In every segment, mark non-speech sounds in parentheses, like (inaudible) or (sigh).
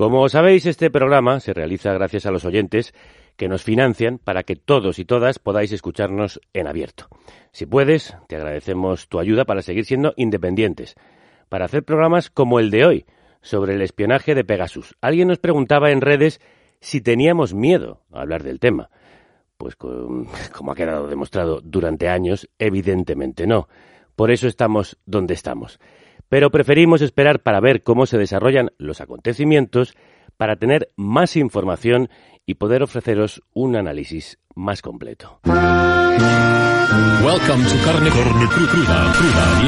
Como sabéis, este programa se realiza gracias a los oyentes que nos financian para que todos y todas podáis escucharnos en abierto. Si puedes, te agradecemos tu ayuda para seguir siendo independientes, para hacer programas como el de hoy, sobre el espionaje de Pegasus. Alguien nos preguntaba en redes si teníamos miedo a hablar del tema. Pues (laughs) como ha quedado demostrado durante años, evidentemente no. Por eso estamos donde estamos pero preferimos esperar para ver cómo se desarrollan los acontecimientos para tener más información y poder ofreceros un análisis más completo. Welcome to Carne, Carne Cruda, Cruda.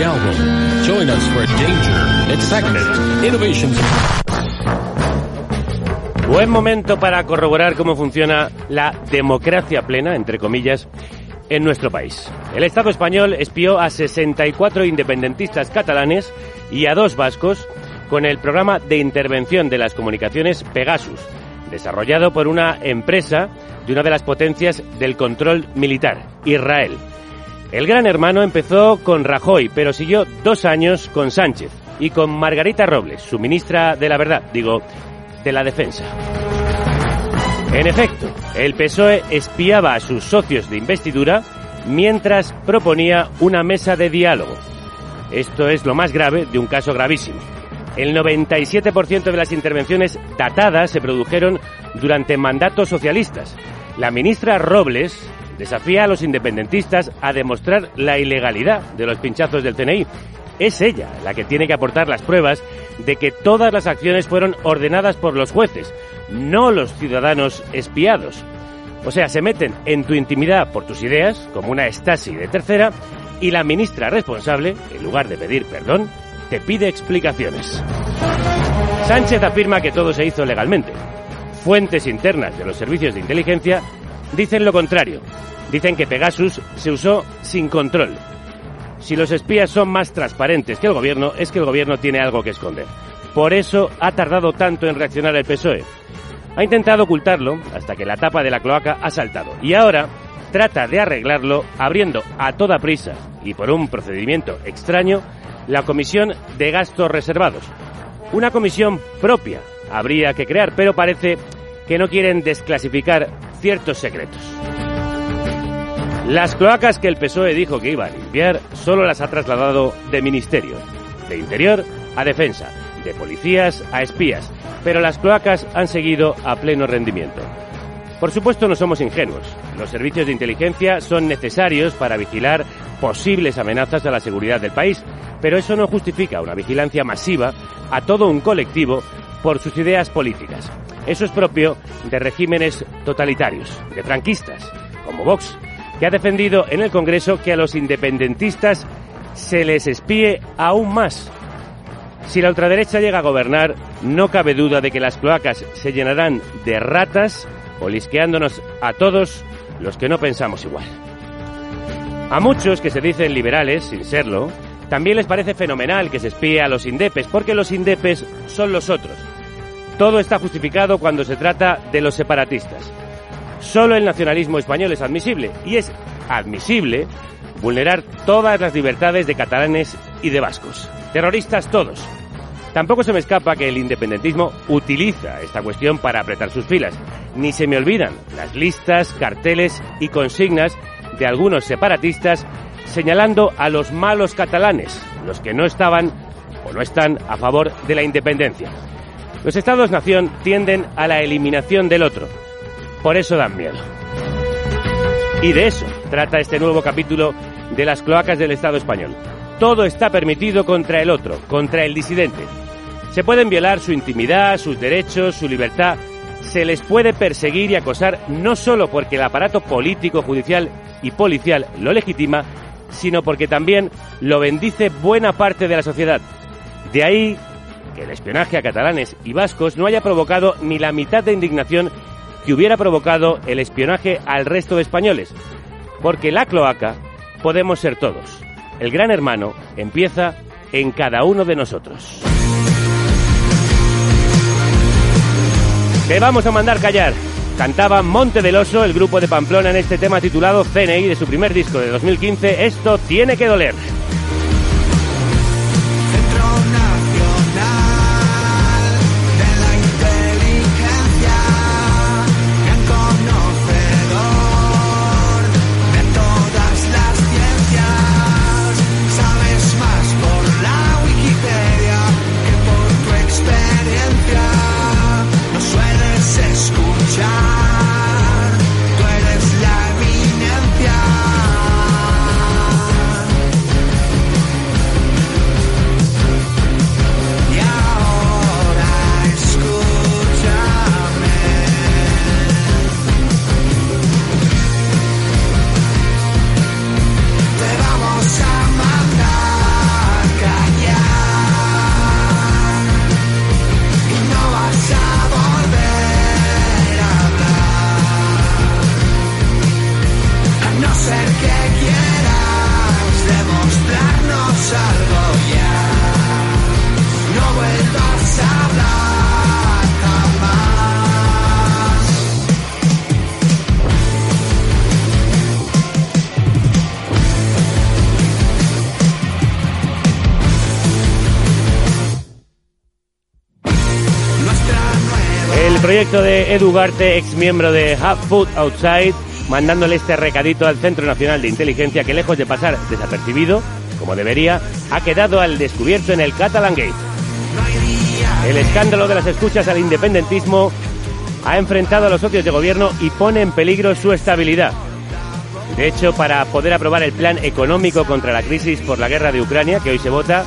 Join us for danger, excitement, innovations. Buen momento para corroborar cómo funciona la democracia plena, entre comillas, en nuestro país. El Estado español espió a 64 independentistas catalanes y a dos vascos con el programa de intervención de las comunicaciones Pegasus, desarrollado por una empresa de una de las potencias del control militar, Israel. El gran hermano empezó con Rajoy, pero siguió dos años con Sánchez y con Margarita Robles, su ministra de la Verdad, digo, de la Defensa. En efecto, el PSOE espiaba a sus socios de investidura mientras proponía una mesa de diálogo. Esto es lo más grave de un caso gravísimo. El 97% de las intervenciones datadas se produjeron durante mandatos socialistas. La ministra Robles desafía a los independentistas a demostrar la ilegalidad de los pinchazos del CNI. Es ella la que tiene que aportar las pruebas de que todas las acciones fueron ordenadas por los jueces, no los ciudadanos espiados. O sea, se meten en tu intimidad por tus ideas, como una Stasi de tercera, y la ministra responsable, en lugar de pedir perdón, te pide explicaciones. Sánchez afirma que todo se hizo legalmente. Fuentes internas de los servicios de inteligencia dicen lo contrario. Dicen que Pegasus se usó sin control. Si los espías son más transparentes que el gobierno, es que el gobierno tiene algo que esconder. Por eso ha tardado tanto en reaccionar el PSOE. Ha intentado ocultarlo hasta que la tapa de la cloaca ha saltado. Y ahora trata de arreglarlo abriendo a toda prisa y por un procedimiento extraño la Comisión de Gastos Reservados. Una comisión propia habría que crear, pero parece que no quieren desclasificar ciertos secretos. Las cloacas que el PSOE dijo que iba a limpiar solo las ha trasladado de ministerio, de interior a defensa, de policías a espías, pero las cloacas han seguido a pleno rendimiento. Por supuesto no somos ingenuos. Los servicios de inteligencia son necesarios para vigilar posibles amenazas a la seguridad del país, pero eso no justifica una vigilancia masiva a todo un colectivo por sus ideas políticas. Eso es propio de regímenes totalitarios, de franquistas, como Vox, que ha defendido en el Congreso que a los independentistas se les espíe aún más si la ultraderecha llega a gobernar, no cabe duda de que las cloacas se llenarán de ratas, olisqueándonos a todos los que no pensamos igual. A muchos que se dicen liberales, sin serlo, también les parece fenomenal que se espíe a los indepes, porque los indepes son los otros. Todo está justificado cuando se trata de los separatistas. Solo el nacionalismo español es admisible, y es admisible vulnerar todas las libertades de catalanes y de vascos. Terroristas todos. Tampoco se me escapa que el independentismo utiliza esta cuestión para apretar sus filas. Ni se me olvidan las listas, carteles y consignas de algunos separatistas señalando a los malos catalanes, los que no estaban o no están a favor de la independencia. Los estados-nación tienden a la eliminación del otro. Por eso dan miedo. Y de eso trata este nuevo capítulo de las cloacas del Estado español. Todo está permitido contra el otro, contra el disidente. Se pueden violar su intimidad, sus derechos, su libertad. Se les puede perseguir y acosar no solo porque el aparato político, judicial y policial lo legitima, sino porque también lo bendice buena parte de la sociedad. De ahí que el espionaje a catalanes y vascos no haya provocado ni la mitad de indignación que hubiera provocado el espionaje al resto de españoles, porque la cloaca podemos ser todos. El gran hermano empieza en cada uno de nosotros. Te vamos a mandar callar. Cantaba Monte del Oso, el grupo de Pamplona, en este tema titulado CNI de su primer disco de 2015, Esto tiene que doler. Proyecto de Edu Garte, ex miembro de Have Food Outside, mandándole este recadito al Centro Nacional de Inteligencia que lejos de pasar desapercibido, como debería, ha quedado al descubierto en el Catalan Gate. El escándalo de las escuchas al independentismo ha enfrentado a los socios de gobierno y pone en peligro su estabilidad. De hecho, para poder aprobar el plan económico contra la crisis por la guerra de Ucrania, que hoy se vota,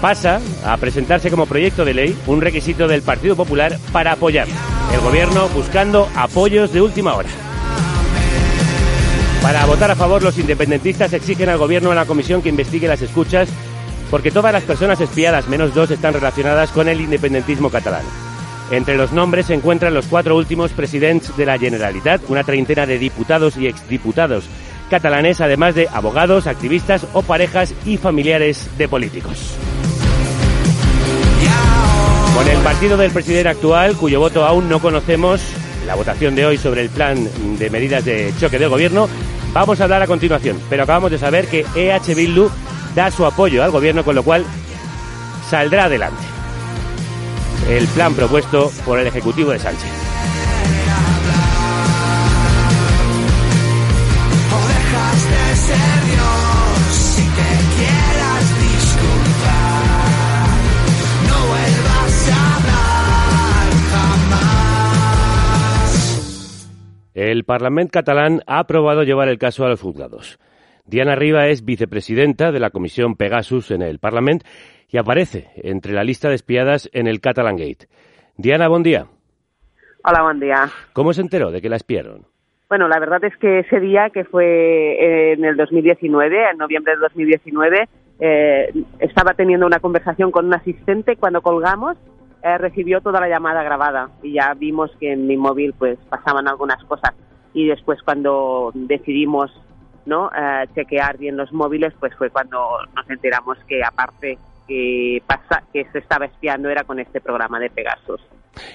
pasa a presentarse como proyecto de ley un requisito del Partido Popular para apoyar. El gobierno buscando apoyos de última hora. Para votar a favor, los independentistas exigen al gobierno en la comisión que investigue las escuchas porque todas las personas espiadas, menos dos, están relacionadas con el independentismo catalán. Entre los nombres se encuentran los cuatro últimos presidentes de la Generalitat, una treintena de diputados y exdiputados catalanes, además de abogados, activistas o parejas y familiares de políticos. Con el partido del presidente actual, cuyo voto aún no conocemos, la votación de hoy sobre el plan de medidas de choque del gobierno, vamos a hablar a continuación. Pero acabamos de saber que EH Bildu da su apoyo al gobierno, con lo cual saldrá adelante el plan propuesto por el Ejecutivo de Sánchez. El Parlamento catalán ha aprobado llevar el caso a los juzgados. Diana Riva es vicepresidenta de la Comisión Pegasus en el Parlamento y aparece entre la lista de espiadas en el Catalan Gate. Diana, buen día. Hola, buen día. ¿Cómo se enteró de que la espiaron? Bueno, la verdad es que ese día, que fue en el 2019, en noviembre del 2019, eh, estaba teniendo una conversación con un asistente cuando colgamos eh, recibió toda la llamada grabada y ya vimos que en mi móvil pues pasaban algunas cosas y después cuando decidimos no eh, chequear bien los móviles pues fue cuando nos enteramos que aparte que pasa que se estaba espiando era con este programa de Pegasus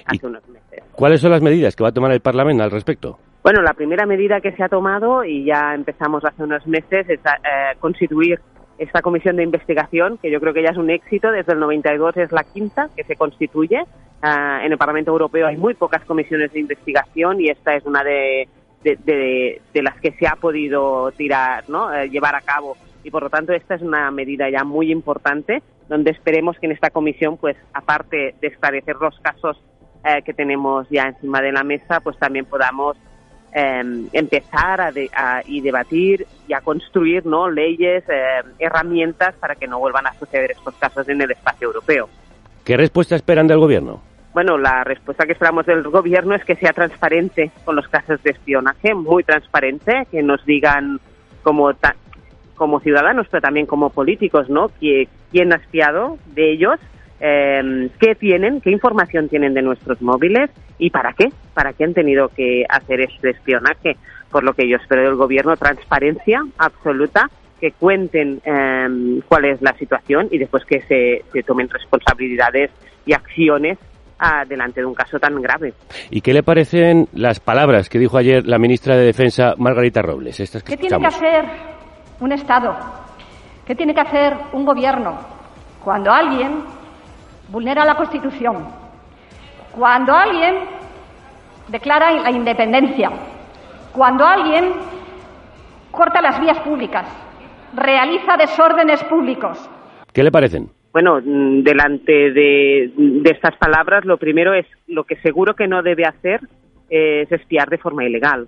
hace unos meses. ¿Cuáles son las medidas que va a tomar el Parlamento al respecto? Bueno, la primera medida que se ha tomado y ya empezamos hace unos meses es eh, constituir esta comisión de investigación, que yo creo que ya es un éxito, desde el 92 es la quinta que se constituye. Ah, en el Parlamento Europeo hay muy pocas comisiones de investigación y esta es una de, de, las que se ha podido tirar, ¿no? Eh, llevar a cabo. Y por lo tanto, esta es una medida ya muy importante, donde esperemos que en esta comisión, pues aparte de esclarecer los casos eh, que tenemos ya encima de la mesa, pues también podamos Em, empezar a, y debatir y a construir ¿no? leyes, em, herramientas para que no vuelvan a suceder estos casos en el espacio europeo. ¿Qué respuesta esperan del gobierno? Bueno, la respuesta que esperamos del gobierno es que sea transparente con los casos de espionaje, muy transparente, que nos digan como, como ciudadanos, pero también como políticos, ¿no? quién ha espiado de ellos eh, qué tienen, qué información tienen de nuestros móviles y para qué, para qué han tenido que hacer este espionaje. Por lo que yo espero del gobierno, transparencia absoluta, que cuenten em, cuál es la situación y después que se, se tomen responsabilidades y acciones ah, delante de un caso tan grave. ¿Y qué le parecen las palabras que dijo ayer la ministra de Defensa, Margarita Robles? Estas ¿Qué tiene que hacer un Estado? ¿Qué tiene que hacer un gobierno? Cuando alguien vulnera la Constitución. Cuando alguien declara la independencia, cuando alguien corta las vías públicas, realiza desórdenes públicos. ¿Qué le parecen? Bueno, mm, delante de, estas palabras, lo primero es lo que seguro que no debe hacer es espiar de forma ilegal.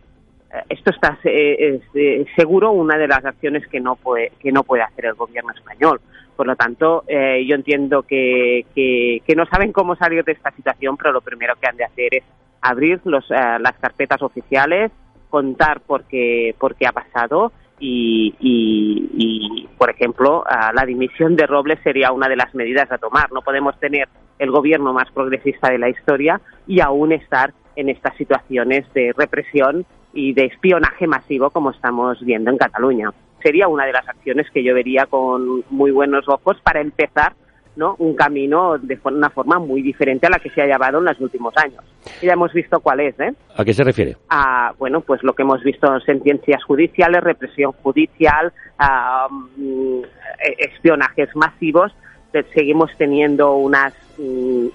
Eh, esto está eh, es, eh, seguro una de las acciones que no puede que no puede hacer el gobierno español. Por lo tanto, eh, yo entiendo que, que, no saben cómo salir de esta situación, pero lo primero que han de hacer es abrir los, eh, las carpetas oficiales, contar por qué, por qué ha pasado y, y, por ejemplo, la dimisión de Robles sería una de las medidas a tomar. No podemos tener el gobierno más progresista de la historia y aún estar en estas situaciones de represión y de espionaje masivo como estamos viendo en Cataluña sería una de las acciones que yo vería con muy buenos ojos para empezar ¿no? un camino de una forma muy diferente a la que se ha llevado en los últimos años. ya hemos visto cuál es. ¿eh? ¿A qué se refiere? A, bueno, pues lo que hemos visto en sentencias judiciales, represión judicial, mm, e-, espionajes masivos. Seguimos teniendo unas mm,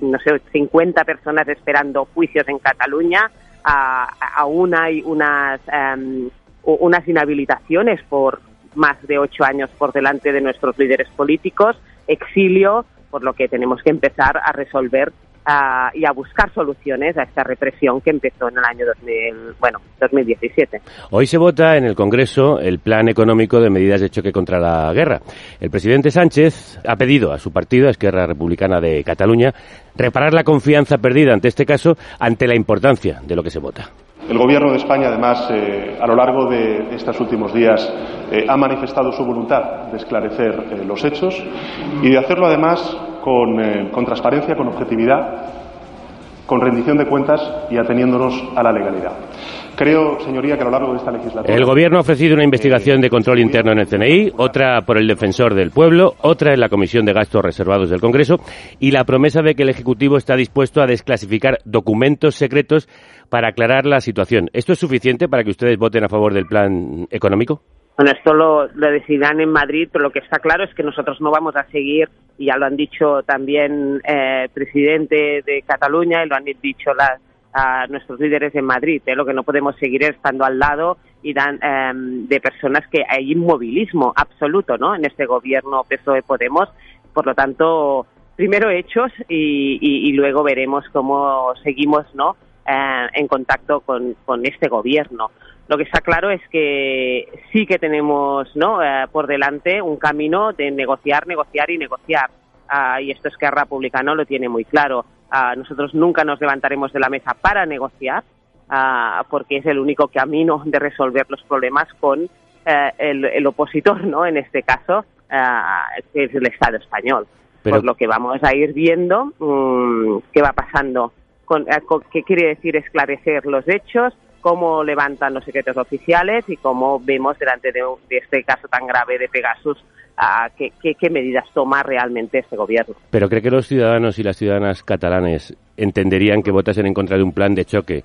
no sé, 50 personas esperando juicios en Cataluña, aún hay unas, em, unas inhabilitaciones por más de ocho años por delante de nuestros líderes políticos, exilio, por lo que tenemos que empezar a resolver y a buscar soluciones a esta represión que empezó en el año 2000, bueno, 2017. Hoy se vota en el Congreso el plan económico de medidas de choque contra la guerra. El presidente Sánchez ha pedido a su partido, Esquerra Republicana de Cataluña, reparar la confianza perdida ante este caso ante la importancia de lo que se vota. El Gobierno de España, además, eh, a lo largo de estos últimos días, eh, ha manifestado su voluntad de esclarecer eh, los hechos y de hacerlo, además, con, con transparencia, con objetividad, con rendición de cuentas y ateniéndonos a la legalidad. Creo, señoría, que a lo largo de esta legislatura. El Gobierno ha ofrecido una investigación de control interno en el CNI, otra por el Defensor del Pueblo, otra en la Comisión de Gastos Reservados del Congreso y la promesa de que el Ejecutivo está dispuesto a desclasificar documentos secretos para aclarar la situación. ¿Esto es suficiente para que ustedes voten a favor del plan económico? Bueno, esto lo, decidirán en Madrid, pero lo que está claro es que nosotros no vamos a seguir, y ya lo han dicho también el eh, presidente de Cataluña y lo han dicho a nuestros líderes en Madrid. ¿eh? Lo que no podemos seguir es estando al lado y dan, em, de personas que hay inmovilismo absoluto ¿no? en este gobierno PSOE-Podemos. Por lo tanto, primero hechos y, y luego veremos cómo seguimos ¿no? Eh, en contacto con, este gobierno. Lo que está claro es que sí que tenemos ¿no? Eh, por delante un camino de negociar, negociar y negociar. Ah, y esto es que el Republicano lo tiene muy claro. Ah, nosotros nunca nos levantaremos de la mesa para negociar, ah, porque es el único camino de resolver los problemas con eh, el, opositor, ¿no? En este caso, que es el Estado español. Por lo que vamos a ir viendo mm, qué va pasando eh, qué quiere decir esclarecer los hechos, cómo levantan los secretos oficiales y cómo vemos delante de, este caso tan grave de Pegasus qué, qué, medidas toma realmente este gobierno. ¿Pero cree que los ciudadanos y las ciudadanas catalanes entenderían que votasen en contra de un plan de choque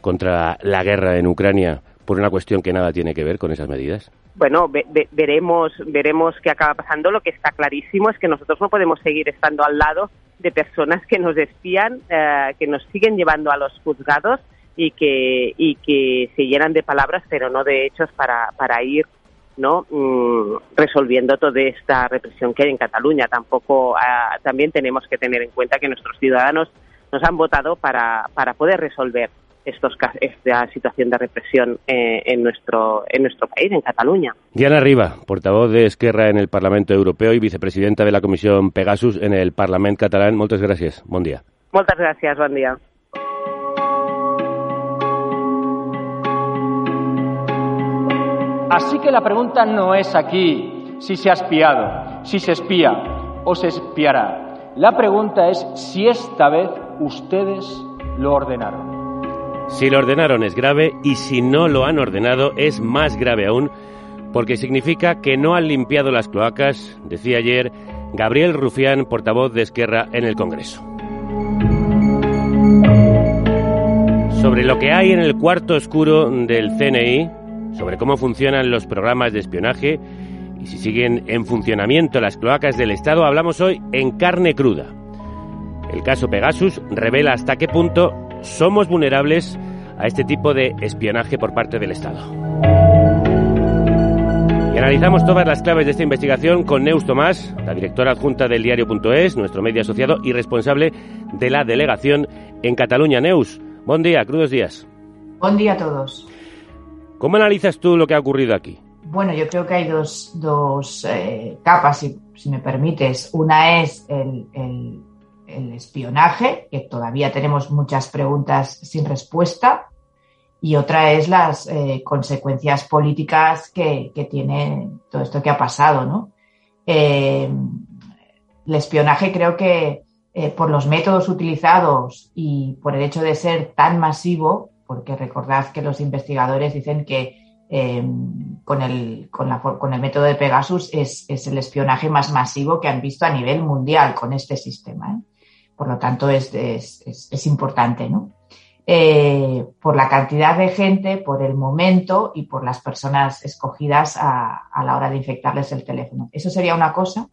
contra la guerra en Ucrania por una cuestión que nada tiene que ver con esas medidas? Bueno, veremos, veremos qué acaba pasando. Lo que está clarísimo es que nosotros no podemos seguir estando al lado de personas que nos espían, eh, que nos siguen llevando a los juzgados y que, y que se llenan de palabras pero no de hechos para, para ir no mm, resolviendo toda esta represión que hay en Cataluña. Tampoco ah, también tenemos que tener en cuenta que nuestros ciudadanos nos han votado para, para poder resolver estos, esta situación de represión eh, en, nuestro, en nuestro país, en Cataluña. Diana Riva, portavoz de Esquerra en el Parlamento Europeo y vicepresidenta de la Comisión Pegasus en el Parlamento catalán. Muchas gracias. Buen día. Muchas gracias. Buen día. Así que la pregunta no es aquí si se ha espiado, si se espía o se espiará. La pregunta es si esta vez ustedes lo ordenaron. Si lo ordenaron es grave y si no lo han ordenado es más grave aún porque significa que no han limpiado las cloacas, decía ayer Gabriel Rufián, portavoz de Esquerra en el Congreso. Sobre lo que hay en el cuarto oscuro del CNI, sobre cómo funcionan los programas de espionaje y si siguen en funcionamiento las cloacas del Estado, hablamos hoy en carne cruda. El caso Pegasus revela hasta qué punto somos vulnerables a este tipo de espionaje por parte del Estado. Y analizamos todas las claves de esta investigación con Neus Tomás, la directora adjunta del diario.es, nuestro medio asociado y responsable de la delegación en Cataluña. Neus, buen día, crudos días. Buen día a todos. ¿Cómo analizas tú lo que ha ocurrido aquí? Bueno, yo creo que hay dos, dos eh, capas, si, me permites. Una es el, el espionaje, que todavía tenemos muchas preguntas sin respuesta, y otra es las eh, consecuencias políticas que, tiene todo esto que ha pasado, ¿no? Eh, el espionaje creo que por los métodos utilizados y por el hecho de ser tan masivo, porque recordad que los investigadores dicen que con, el, con, la, con, el, método de Pegasus es, es, el espionaje más masivo que han visto a nivel mundial con este sistema. Por lo tanto, es, es, importante, ¿no? Eh, por la cantidad de gente, por el momento y por las personas escogidas a, la hora de infectarles el teléfono. Eso sería una cosa.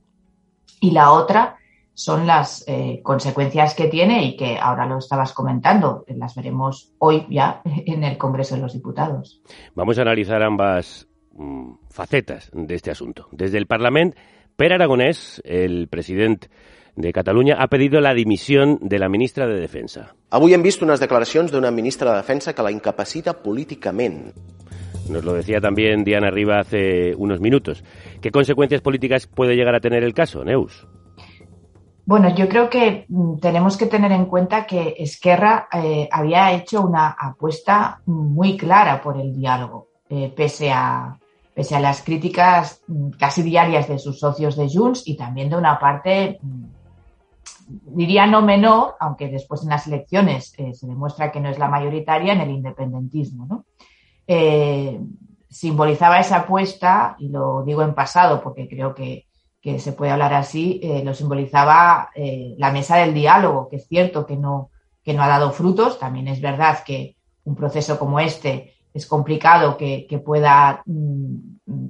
Y la otra son las eh, consecuencias que tiene y que ahora lo estabas comentando, las veremos hoy ya (laughs) en el Congreso de los Diputados. Vamos a analizar ambas mm, facetas de este asunto. Desde el Parlamento, Per Aragonés, el presidente de Cataluña, ha pedido la dimisión de la ministra de Defensa. Avui hem vist unes declaracions d'una ministra de Defensa que la incapacita políticament. Nos lo decía también Diana Riva hace unos minutos. ¿Qué consecuencias políticas puede llegar a tener el caso, Neus? Bueno, yo creo que mm, tenemos que tener en cuenta que Esquerra eh, había hecho una apuesta muy clara por el diálogo, eh, pese, a, pese a las críticas mm, casi diarias de sus socios de Junts y también de una parte, mm, diría no menor, aunque después en las elecciones eh, se demuestra que no es la mayoritaria, en el independentismo. ¿no? simbolizaba esa apuesta, y lo digo en pasado porque creo que que se puede hablar así, eh, lo simbolizaba eh, la mesa del diálogo, que es cierto que no, que no ha dado frutos. También es verdad que un proceso como este es complicado que, pueda mm,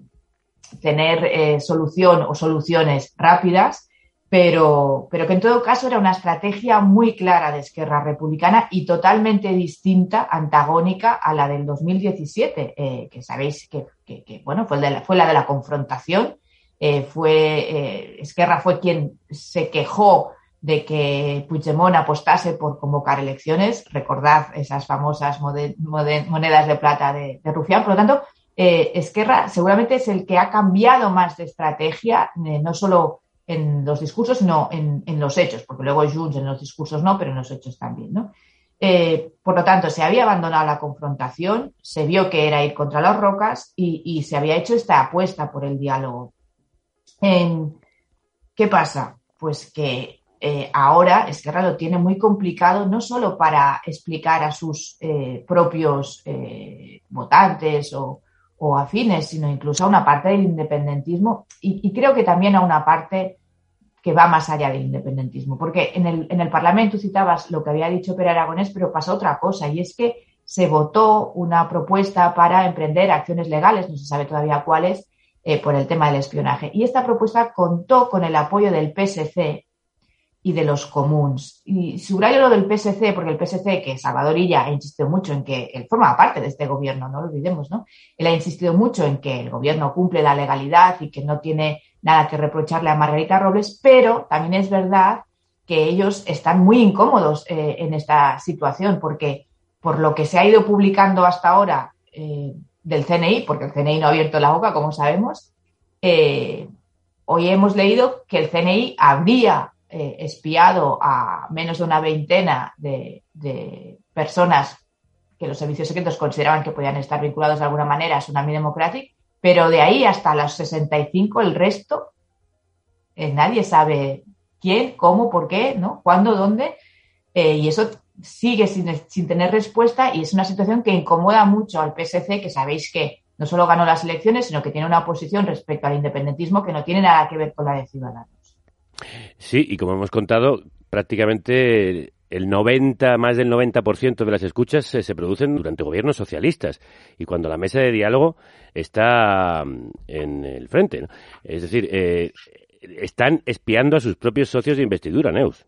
tener eh, solución o soluciones rápidas, pero, pero que en todo caso era una estrategia muy clara de Esquerra Republicana y totalmente distinta, antagónica a la del 2017, que sabéis que, bueno, fue, fue la de la confrontación eh, fue, eh, Esquerra fue quien se quejó de que Puigdemont apostase por convocar elecciones. Recordad esas famosas monedas de plata de, Rufián. Por lo tanto, eh, Esquerra seguramente es el que ha cambiado más de estrategia, no solo en los discursos, sino en, los hechos, porque luego Junts en los discursos no, pero en los hechos también. por lo tanto, se había abandonado la confrontación, se vio que era ir contra las rocas y se había hecho esta apuesta por el diálogo. ¿Qué pasa? Pues que eh, ahora Esquerra lo tiene muy complicado, no solo para explicar a sus eh, propios eh, votantes o, afines, sino incluso a una parte del independentismo y, creo que también a una parte que va más allá del independentismo. Porque en el, en el Parlamento citabas lo que había dicho Pere Aragonés, pero pasó otra cosa y es que se votó una propuesta para emprender acciones legales, no se sabe todavía cuáles, eh, por el tema del espionaje. Y esta propuesta contó con el apoyo del PSC y de los comuns. Y subrayo lo del PSC, porque el PSC, que Salvador Illa ha insistido mucho en que él forma parte de este gobierno, no lo olvidemos, ¿no? Él ha insistido mucho en que el gobierno cumple la legalidad y que no tiene nada que reprocharle a Margarita Robles, pero también es verdad que ellos están muy incómodos eh, en esta situación, porque por lo que se ha ido publicando hasta ahora, eh, del CNI, porque el CNI no ha abierto la boca, como sabemos, eh, hoy hemos leído que el CNI habría eh, espiado a menos de una veintena de, personas que los servicios secretos consideraban que podían estar vinculados de alguna manera a Tsunami Democratic, pero de ahí hasta los 65 el resto, eh, nadie sabe quién, cómo, por qué, ¿no? cuándo, dónde, y eso sigue sin, tener respuesta y es una situación que incomoda mucho al PSC, que sabéis que no solo ganó las elecciones, sino que tiene una posición respecto al independentismo que no tiene nada que ver con la de Ciudadanos. Sí, y como hemos contado, prácticamente el 90, más del 90% de las escuchas se, producen durante gobiernos socialistas y cuando la mesa de diálogo está mm, en el frente. Es decir, eh, están espiando a sus propios socios de investidura, Neus.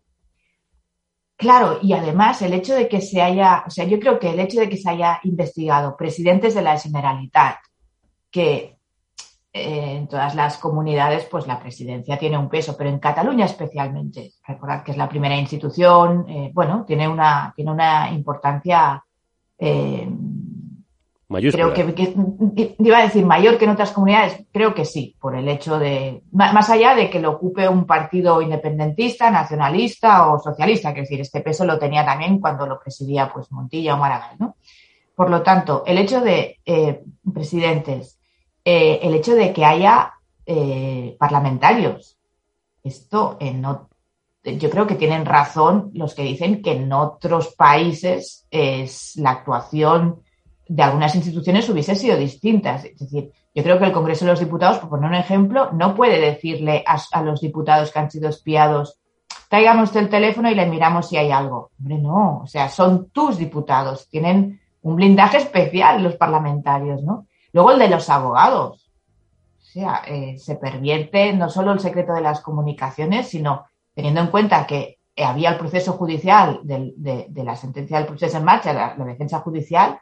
Claro, y además el hecho de que se haya, o sea, yo creo que el hecho de que se haya investigado presidentes de la Generalitat, que eh, en todas las comunidades, pues la presidencia tiene un peso, pero en Cataluña especialmente, recordad que es la primera institución, eh, bueno, tiene una, tiene una importancia eh, Creo que, iba a decir mayor que en otras comunidades, creo que sí, por el hecho de, más allá de que lo ocupe un partido independentista, nacionalista o socialista, que es decir, este peso lo tenía también cuando lo presidía pues Montilla o Maragall, ¿no? Por lo tanto, el hecho de eh, presidentes, eh, el hecho de que haya eh, parlamentarios, esto en yo creo que tienen razón los que dicen que en otros países es la actuación de algunas instituciones hubiese sido distintas. Es decir, yo creo que el Congreso de los Diputados, por poner un ejemplo, no puede decirle a, los diputados que han sido espiados, traigamos el teléfono y le miramos si hay algo. Hombre, no, o sea, son tus diputados, tienen un blindaje especial los parlamentarios, ¿no? Luego el de los abogados. O sea, eh, se pervierte no solo el secreto de las comunicaciones, sino teniendo en cuenta que había el proceso judicial de, la sentencia del proceso en marcha, la defensa judicial,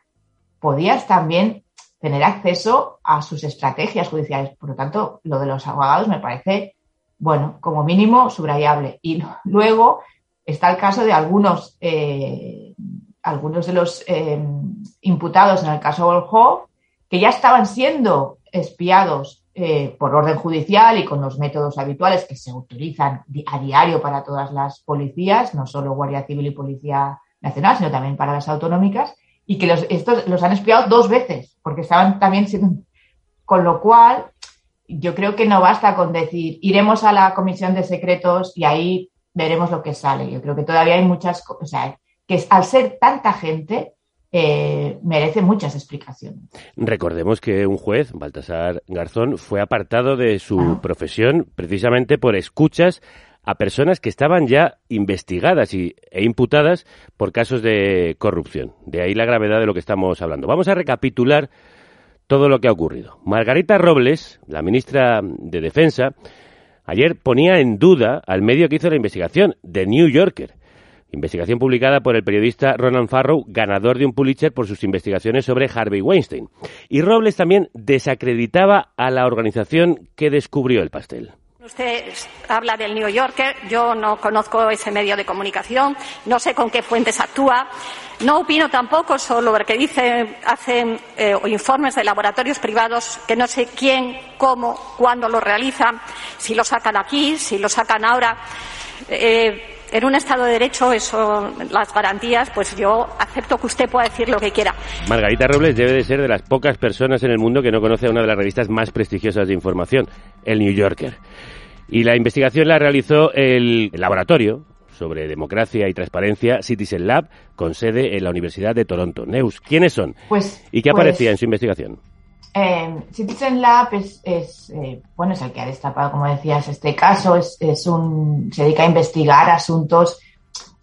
podías también tener acceso a sus estrategias judiciales. Por lo tanto, lo de los abogados me parece, bueno, como mínimo subrayable. Y (laughs) luego está el caso de algunos, eh, algunos de los eh, imputados en el caso Volhov que ya estaban siendo espiados eh, por orden judicial y con los métodos habituales que se utilizan a diario para todas las policías, no solo Guardia Civil y Policía Nacional, sino también para las autonómicas, y que los, estos los han espiado dos veces, porque estaban también siendo... Con lo cual, yo creo que no basta con decir, iremos a la comisión de secretos y ahí veremos lo que sale. Yo creo que todavía hay muchas cosas, o sea, que al ser tanta gente, eh, merece muchas explicaciones. Recordemos que un juez, Baltasar Garzón, fue apartado de su profesión precisamente por escuchas a personas que estaban ya investigadas y, e imputadas por casos de corrupción. De ahí la gravedad de lo que estamos hablando. Vamos a recapitular todo lo que ha ocurrido. Margarita Robles, la ministra de Defensa, ayer ponía en duda al medio que hizo la investigación, The New Yorker. Investigación publicada por el periodista Ronan Farrow, ganador de un Pulitzer por sus investigaciones sobre Harvey Weinstein. Y Robles también desacreditaba a la organización que descubrió el pastel. Usted habla del New Yorker, yo no conozco ese medio de comunicación, no sé con qué fuentes actúa, no opino tampoco sobre lo que dicen, hacen eh, informes de laboratorios privados que no sé quién, cómo, cuándo lo realizan, si lo sacan aquí, si lo sacan ahora. Eh, en un Estado de Derecho, eso, las garantías, pues yo acepto que usted pueda decir lo que quiera. Margarita Robles debe de ser de las pocas personas en el mundo que no conoce a una de las revistas más prestigiosas de información, el New Yorker. Y la investigación la realizó el laboratorio sobre democracia y transparencia Citizen Lab, con sede en la Universidad de Toronto. Neus, ¿quiénes son? Pues, ¿Y qué aparecía pues, en su investigación? Eh, Citizen Lab es, eh, bueno, es el que ha destapado, como decías, este caso. Es, es un, se dedica a investigar asuntos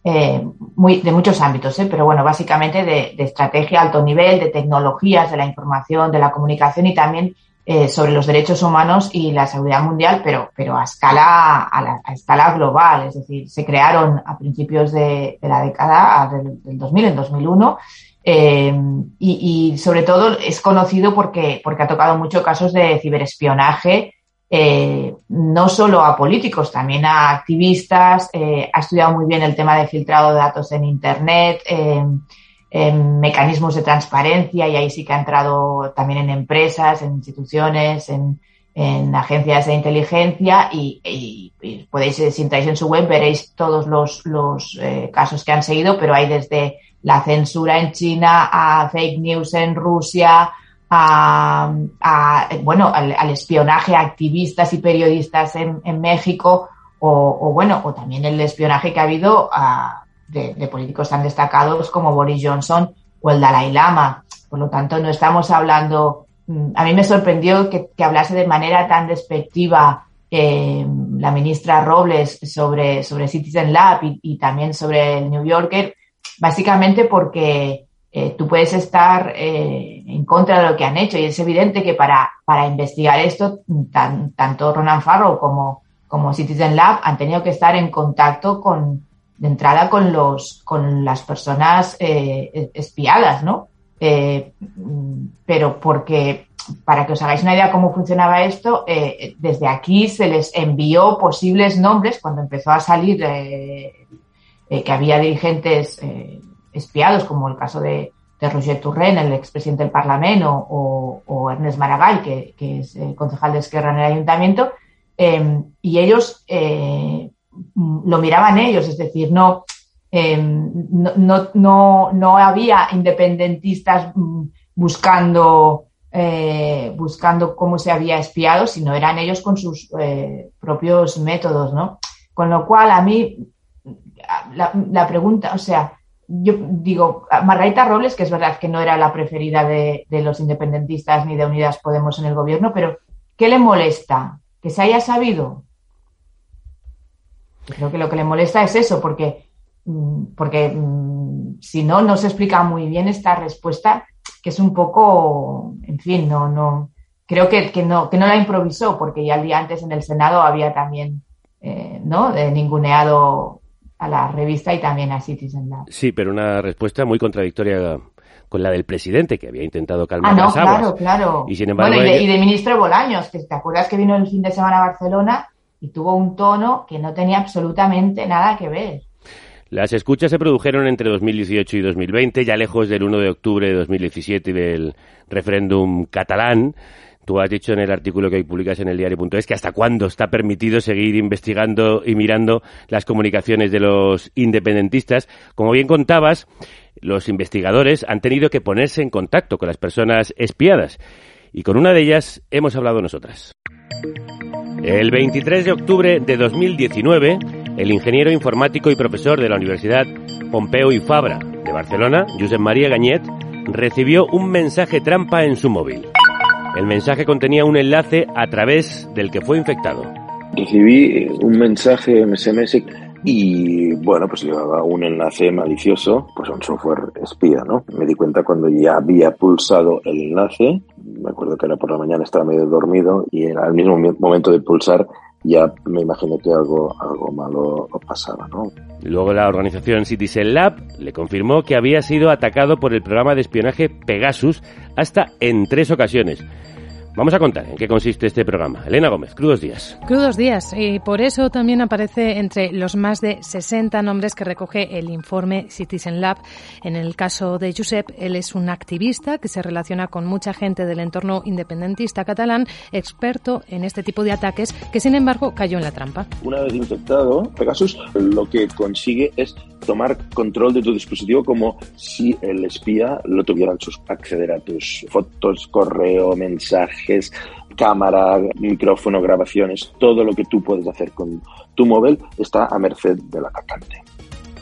eh, muy, de muchos ámbitos, pero bueno, básicamente de, de, estrategia alto nivel, de tecnologías, de la información, de la comunicación y también sobre los derechos humanos y la seguridad mundial, pero, pero a escala, a, la, escala global. Es decir, se crearon a principios de, la década del 2000, en 2001, eh, y, y, sobre todo es conocido porque, porque ha tocado muchos casos de ciberespionaje, eh, no solo a políticos, también a activistas, eh, ha estudiado muy bien el tema de filtrado de datos en Internet, eh, en mecanismos de transparencia y ahí sí que ha entrado también en empresas, en instituciones, en, en agencias de inteligencia y, y, podéis, si entráis en su web, veréis todos los, los casos que han seguido, pero hay desde la censura en China a fake news en Rusia, a, bueno, al, espionaje a activistas y periodistas en, México o, bueno, o también el espionaje que ha habido de, políticos tan destacados como Boris Johnson o el Dalai Lama. Por lo tanto, no estamos hablando. Mm, a mí me sorprendió que, que hablase de manera tan despectiva eh, la ministra Robles sobre, sobre Citizen Lab y, y, también sobre el New Yorker, básicamente porque eh, tú puedes estar eh, en contra de lo que han hecho y es evidente que para, para investigar esto, tan, tanto Ronan Farrow como, como Citizen Lab han tenido que estar en contacto con, de entrada con los con las personas eh, espiadas, ¿no? Pero porque para que os hagáis una idea cómo funcionaba esto, desde aquí se les envió posibles nombres cuando empezó a salir eh, que había dirigentes espiados, como el caso de, Roger Turren, el expresidente del Parlamento, o, Ernest Maragall, que, es concejal de Esquerra en el ayuntamiento, y ellos lo miraban ellos, es decir, no, eh, no, no, no, había independentistas mm, buscando, eh, buscando cómo se había espiado, sino eran ellos con sus eh, propios métodos, ¿no? Con lo cual, a mí, la, pregunta, o sea, yo digo, Margarita Robles, que es verdad que no era la preferida de, de los independentistas ni de Unidas Podemos en el gobierno, pero ¿qué le molesta? ¿Que se haya sabido? Creo que lo que le molesta es eso, porque, mm, porque mm, si no, no se explica muy bien esta respuesta, que es un poco, en fin, no, no, creo que, que no, que no la improvisó, porque ya el día antes en el Senado había también eh, ¿no? De ninguneado a la revista y también a Citizen Lab. Sí, pero una respuesta muy contradictoria con la del presidente, que había intentado calmar ah, no, las claro, claro. Y sin embargo, bueno, y, de, ella- y de ministro Bolaños, que te acuerdas que vino el fin de semana a Barcelona y tuvo un tono que no tenía absolutamente nada que ver. Las escuchas se produjeron entre 2018 y 2020, ya lejos del 1 de octubre de 2017 y del referéndum catalán. Tú has dicho en el artículo que hoy publicas en el diario.es que hasta cuándo está permitido seguir investigando y mirando las comunicaciones de los independentistas. Como bien contabas, los investigadores han tenido que ponerse en contacto con las personas espiadas y con una de ellas hemos hablado nosotras. El 23 de octubre de 2019, el ingeniero informático y profesor de la Universidad Pompeu y Fabra de Barcelona, Josep María Gañet, recibió un mensaje trampa en su móvil. El mensaje contenía un enlace a través del que fue infectado. Recibí un mensaje en SMS y bueno, pues llevaba un enlace malicioso, pues un software espía, ¿no? Me di cuenta cuando ya había pulsado el enlace, me acuerdo que era por la mañana, estaba medio dormido y al mismo mi- momento de pulsar ya me imaginé que algo, algo malo pasaba, ¿no? Luego la organización Citizen Lab le confirmó que había sido atacado por el programa de espionaje Pegasus hasta en tres ocasiones. Vamos a contar en qué consiste este programa. Elena Gómez, crudos días. Crudos días, y por eso también aparece entre los más de 60 nombres que recoge el informe Citizen Lab. En el caso de Josep, él es un activista que se relaciona con mucha gente del entorno independentista catalán, experto en este tipo de ataques, que sin embargo cayó en la trampa. Una vez infectado, Pegasus lo que consigue es tomar control de tu dispositivo como si el espía lo tuviera acceder a tus fotos, correo, mensajes, cámara, micrófono, grabaciones, todo lo que tú puedes hacer con tu móvil está a merced del atacante.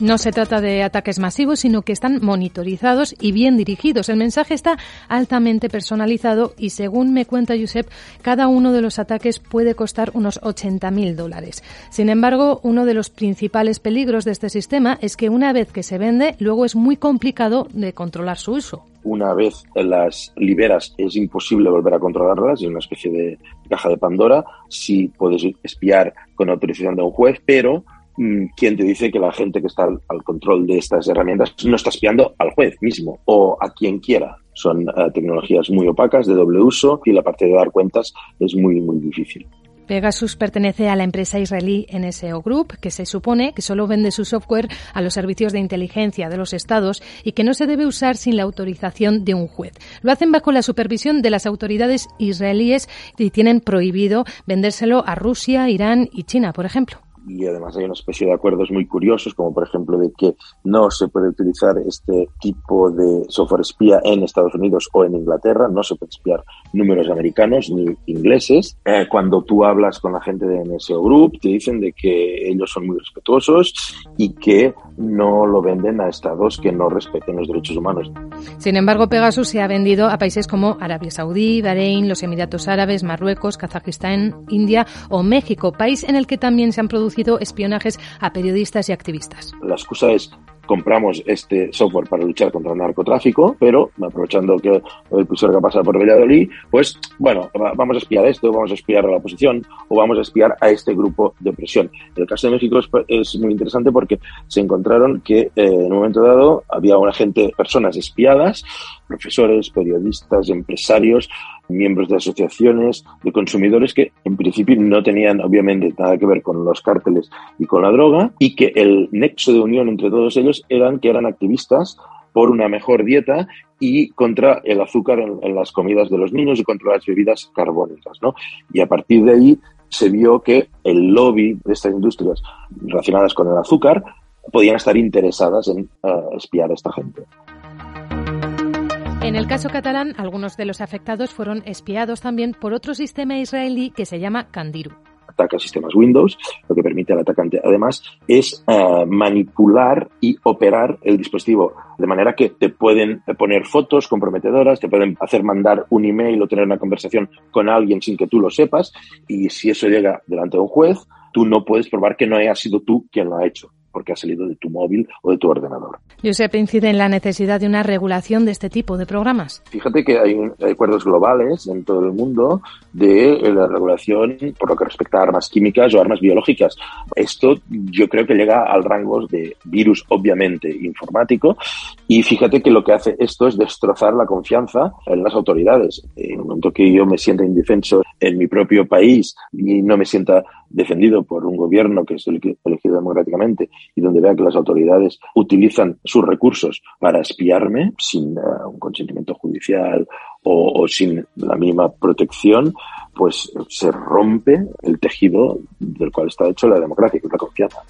No se trata de ataques masivos, sino que están monitorizados y bien dirigidos. El mensaje está altamente personalizado y, según me cuenta Josep, cada uno de los ataques puede costar unos 80.000 dólares. Sin embargo, uno de los principales peligros de este sistema es que una vez que se vende, luego es muy complicado de controlar su uso. Una vez las liberas es imposible volver a controlarlas, es una especie de caja de Pandora. Sí puedes espiar con autorización de un juez, pero mm, ¿quién te dice que la gente que está al, al control de estas herramientas no está espiando al juez mismo o a quien quiera? Son eh, tecnologías muy opacas, de doble uso, y la parte de dar cuentas es muy, muy difícil. Pegasus pertenece a la empresa israelí NSO Group, que se supone que solo vende su software a los servicios de inteligencia de los estados y que no se debe usar sin la autorización de un juez. Lo hacen bajo la supervisión de las autoridades israelíes y tienen prohibido vendérselo a Rusia, Irán y China, por ejemplo y además hay una especie de acuerdos muy curiosos, como por ejemplo de que no se puede utilizar este tipo de software espía en Estados Unidos o en Inglaterra, no se puede espiar números americanos ni ingleses. Eh, cuando tú hablas con la gente de NSO Group, te dicen de que ellos son muy respetuosos y que no lo venden a estados que no respeten los derechos humanos. Sin embargo, Pegasus se ha vendido a países como Arabia Saudí, Bahrein, los Emiratos Árabes, Marruecos, Kazajistán, India o México, país en el que también se han producido espionajes a periodistas y activistas. La excusa es compramos este software para luchar contra el narcotráfico, pero aprovechando que el episodio que pasa por Valladolid, pues bueno, vamos a espiar esto, vamos a espiar a la oposición o vamos a espiar a este grupo de presión. El caso de México es, es muy interesante porque se encontraron que eh, en un momento dado había una gente, personas espiadas, profesores, periodistas, empresarios, miembros de asociaciones de consumidores que en principio no tenían obviamente nada que ver con los cárteles y con la droga y que el nexo de unión entre todos ellos eran que eran activistas por una mejor dieta y contra el azúcar en, las comidas de los niños y contra las bebidas carbónicas, ¿no? Y a partir de ahí se vio que el lobby de estas industrias relacionadas con el azúcar podían estar interesadas en uh, espiar a esta gente. En el caso catalán, algunos de los afectados fueron espiados también por otro sistema israelí que se llama Candiru. Ataca sistemas Windows, lo que permite al atacante además es uh, manipular y operar el dispositivo de manera que te pueden poner fotos comprometedoras, te pueden hacer mandar un email o tener una conversación con alguien sin que tú lo sepas y si eso llega delante de un juez, tú no puedes probar que no haya sido tú quien lo ha hecho. Porque ha salido de tu móvil o de tu ordenador. Josep incide en la necesidad de una regulación de este tipo de programas. Fíjate que hay, acuerdos globales en todo el mundo de la regulación por lo que respecta a armas químicas o armas biológicas. Esto yo creo que llega al rango de virus, obviamente, informático. Y fíjate que lo que hace esto es destrozar la confianza en las autoridades. En el momento que yo me sienta indefenso en mi propio país y no me sienta defendido por un gobierno que es elegido democráticamente y donde vea que las autoridades utilizan sus recursos para espiarme sin eh, un consentimiento judicial o, sin la mínima protección, pues se rompe el tejido del cual está hecho la democracia, que es la confianza.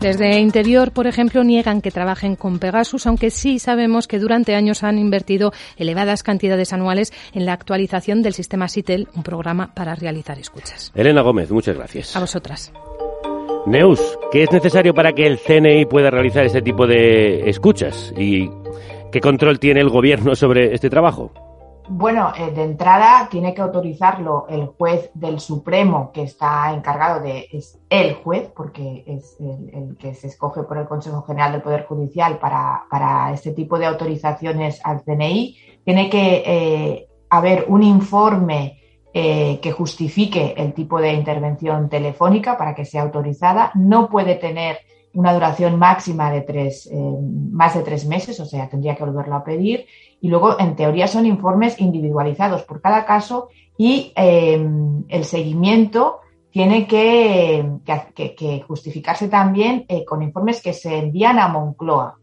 Desde Interior, por ejemplo, niegan que trabajen con Pegasus, aunque sí sabemos que durante años han invertido elevadas cantidades anuales en la actualización del sistema SITEL, un programa para realizar escuchas. Elena Gómez, muchas gracias. A vosotras. Neus, ¿qué es necesario para que el CNI pueda realizar este tipo de escuchas? ¿Y qué control tiene el gobierno sobre este trabajo? Bueno, eh, de entrada tiene que autorizarlo el juez del Supremo que está encargado de, es el juez, porque es el, que se escoge por el Consejo General del Poder Judicial para, para este tipo de autorizaciones al CNI. Tiene que eh, haber un informe eh, que justifique el tipo de intervención telefónica para que sea autorizada. No puede tener una duración máxima de tres, más de tres meses, o sea, tendría que volverlo a pedir y luego, en teoría, son informes individualizados por cada caso y em, el seguimiento tiene que, justificarse también eh, con informes que se envían a Moncloa.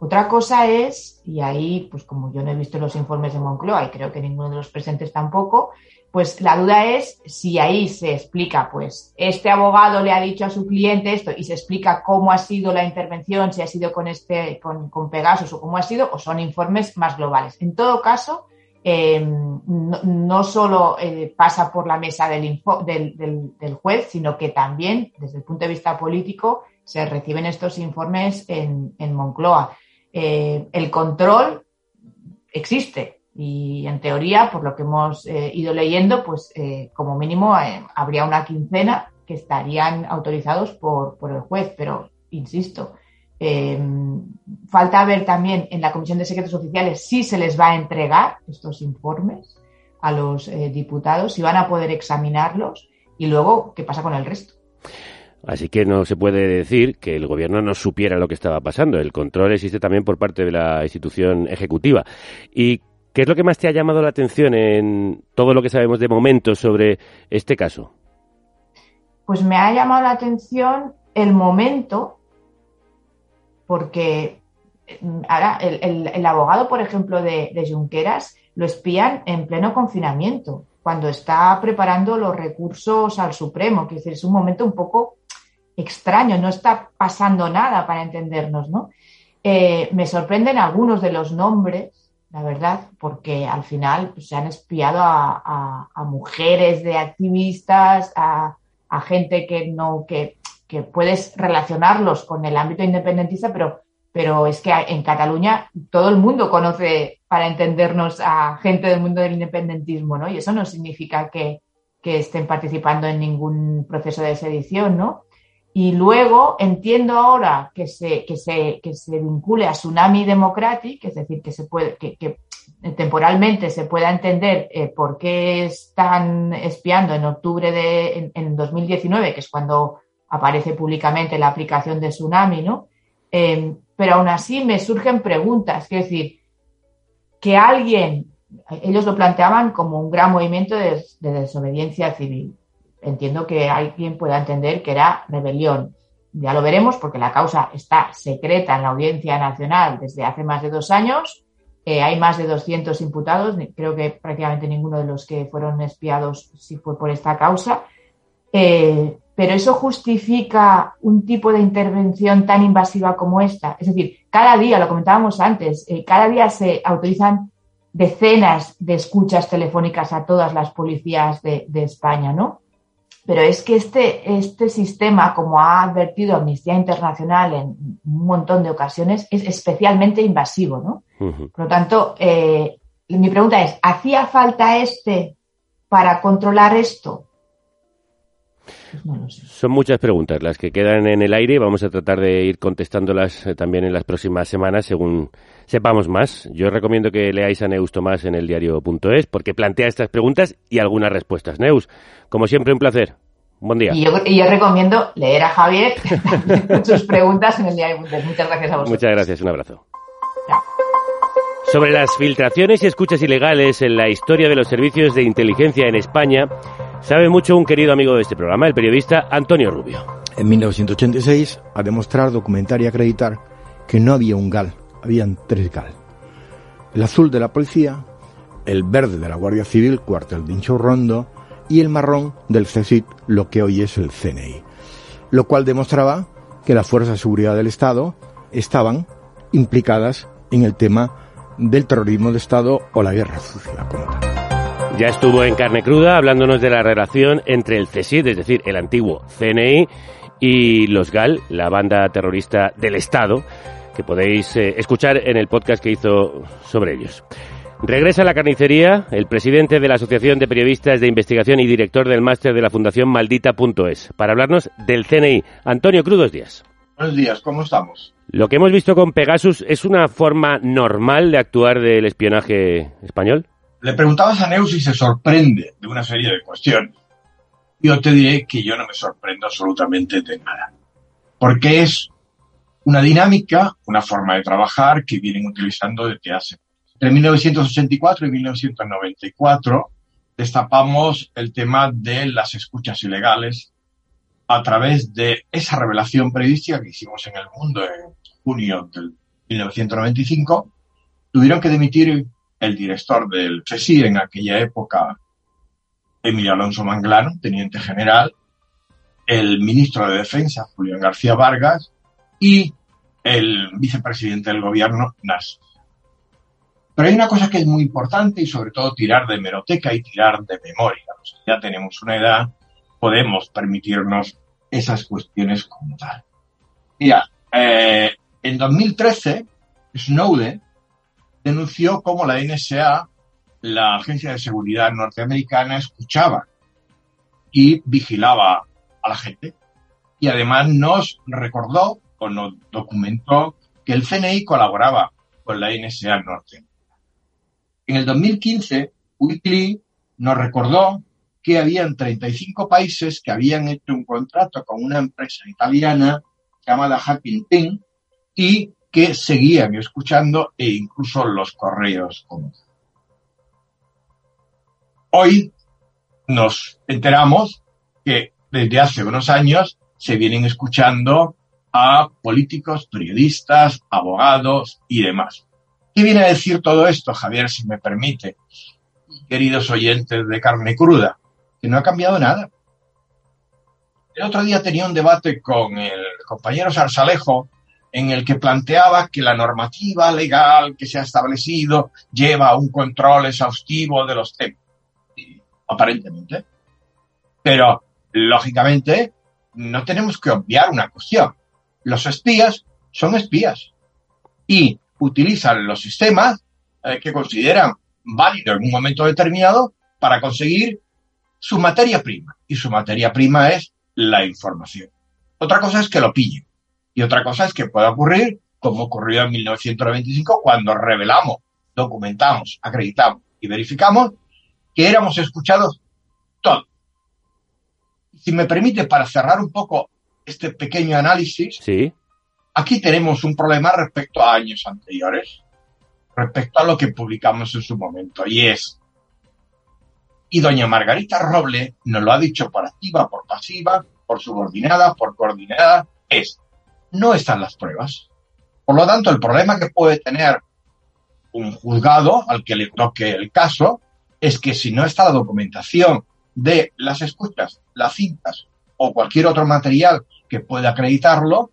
Otra cosa es, y ahí, pues como yo no he visto los informes de Moncloa y creo que ninguno de los presentes tampoco, pues la duda es si ahí se explica, pues este abogado le ha dicho a su cliente esto y se explica cómo ha sido la intervención, si ha sido con este, con, Pegasus o cómo ha sido, o son informes más globales. En todo caso, em, no, solo eh, pasa por la mesa del, del, juez, sino que también, desde el punto de vista político, se reciben estos informes en, Moncloa. Eh, el control existe, y en teoría, por lo que hemos eh, ido leyendo, pues eh, como mínimo eh, habría una quincena que estarían autorizados por, por el juez, pero insisto, em, falta ver también en la Comisión de Secretos Oficiales si se les va a entregar estos informes a los diputados, si van a poder examinarlos y luego qué pasa con el resto. Así que no se puede decir que el gobierno no supiera lo que estaba pasando. El control existe también por parte de la institución ejecutiva. Y ¿Qué es lo que más te ha llamado la atención en todo lo que sabemos de momento sobre este caso? Pues me ha llamado la atención el momento, porque mm, ahora el, abogado, por ejemplo, de, Junqueras lo espían en pleno confinamiento, cuando está preparando los recursos al Supremo, que es un momento un poco extraño, no está pasando nada para entendernos, ¿no? Eh, me sorprenden algunos de los nombres la verdad, porque al final pues, se han espiado a, mujeres de activistas, a, gente que no, que, puedes relacionarlos con el ámbito independentista, pero, pero es que en Cataluña todo el mundo conoce, para entendernos, a gente del mundo del independentismo, ¿no? Y eso no significa que, que estén participando en ningún proceso de sedición, ¿no? Y luego entiendo ahora que se, que se, que se vincule a Tsunami Democratic, es decir, que, temporalmente se pueda entender eh, por qué están espiando en octubre de en, 2019, que es cuando aparece públicamente la aplicación de Tsunami, ¿no? Em, pero aún así me surgen preguntas, es decir, que alguien, ellos lo planteaban como un gran movimiento de desobediencia civil entiendo que alguien pueda entender que era rebelión. Ya lo veremos porque la causa está secreta en la Audiencia Nacional desde hace más de dos años. Eh, hay más de 200 imputados. Creo que prácticamente ninguno de los que fueron espiados sí fue por esta causa. Eh, pero eso justifica un tipo de intervención tan invasiva como esta. Es decir, cada día, lo comentábamos antes, eh, cada día se autorizan decenas de escuchas telefónicas a todas las policías de, de España, ¿no? Pero es que este, este sistema, como ha advertido Amnistía Internacional en un montón de ocasiones, es especialmente invasivo, ¿no? Por lo tanto, eh, mi pregunta es, ¿hacía falta este para controlar esto? Pues no lo sé. Son muchas preguntas las que quedan en el aire y vamos a tratar de ir contestándolas eh, también en las próximas semanas según sepamos más. Yo recomiendo que leáis a Neus Tomás en el diario.es porque plantea estas preguntas y algunas respuestas. Neus, como siempre, un placer. Buen día. Y yo, y yo recomiendo leer a Javier (laughs) sus preguntas en el diario. Muchas gracias a vosotros. Muchas gracias, un abrazo. Chao. Sobre las filtraciones y escuchas ilegales en la historia de los servicios de inteligencia en España, sabe mucho un querido amigo de este programa, el periodista Antonio Rubio. En 1986, a demostrar, documentar y acreditar que no había un GAL, habían tres GAL. El azul de la policía, el verde de la Guardia Civil, cuartel de Rondo, y el marrón del CSIC, lo que hoy es el CNI. Lo cual demostraba que las fuerzas de seguridad del Estado estaban implicadas en el tema del terrorismo de Estado o la guerra sucia. Ya estuvo en carne cruda hablándonos de la relación entre el CSID, es decir, el antiguo CNI, y los GAL, la banda terrorista del Estado, que podéis eh, escuchar en el podcast que hizo sobre ellos. Regresa a la carnicería el presidente de la Asociación de Periodistas de Investigación y director del máster de la Fundación Maldita.es para hablarnos del CNI. Antonio Crudos Díaz. Buenos días, ¿cómo estamos? ¿Lo que hemos visto con Pegasus es una forma normal de actuar del espionaje español? Le preguntabas a Neus si se sorprende de una serie de cuestiones. Yo te diré que yo no me sorprendo absolutamente de nada. Porque es una dinámica, una forma de trabajar que vienen utilizando desde hace. Entre 1984 y 1994 destapamos el tema de las escuchas ilegales a través de esa revelación periodística que hicimos en el mundo en junio del 1995. Tuvieron que dimitir el director del CSI en aquella época, Emilio Alonso Manglano, teniente general, el ministro de Defensa, Julián García Vargas, y el vicepresidente del gobierno, Nas. Pero hay una cosa que es muy importante y sobre todo tirar de meroteca y tirar de memoria. Ya tenemos una edad, podemos permitirnos esas cuestiones como tal. Mira, eh, en 2013, Snowden denunció cómo la NSA, la Agencia de Seguridad norteamericana, escuchaba y vigilaba a la gente. Y además nos recordó o nos documentó que el CNI colaboraba con la NSA norteamericana. En el 2015, Wikileaks nos recordó que habían 35 países que habían hecho un contrato con una empresa italiana llamada Hacking Team y que seguían escuchando e incluso los correos. Hoy nos enteramos que desde hace unos años se vienen escuchando a políticos, periodistas, abogados y demás. ¿Qué viene a decir todo esto, Javier, si me permite? Queridos oyentes de carne cruda, que no ha cambiado nada. El otro día tenía un debate con el compañero Sarsalejo en el que planteaba que la normativa legal que se ha establecido lleva a un control exhaustivo de los temas. Aparentemente. Pero, lógicamente, no tenemos que obviar una cuestión. Los espías son espías y utilizan los sistemas eh, que consideran válidos en un momento determinado para conseguir su materia prima. Y su materia prima es la información. Otra cosa es que lo pillen. Y otra cosa es que pueda ocurrir, como ocurrió en 1995, cuando revelamos, documentamos, acreditamos y verificamos que éramos escuchados todos. Si me permite, para cerrar un poco este pequeño análisis, sí. aquí tenemos un problema respecto a años anteriores, respecto a lo que publicamos en su momento, y es, y doña Margarita Roble nos lo ha dicho por activa, por pasiva, por subordinada, por coordinada, es, no están las pruebas. Por lo tanto, el problema que puede tener un juzgado al que le toque el caso es que si no está la documentación de las escuchas, las cintas o cualquier otro material que pueda acreditarlo,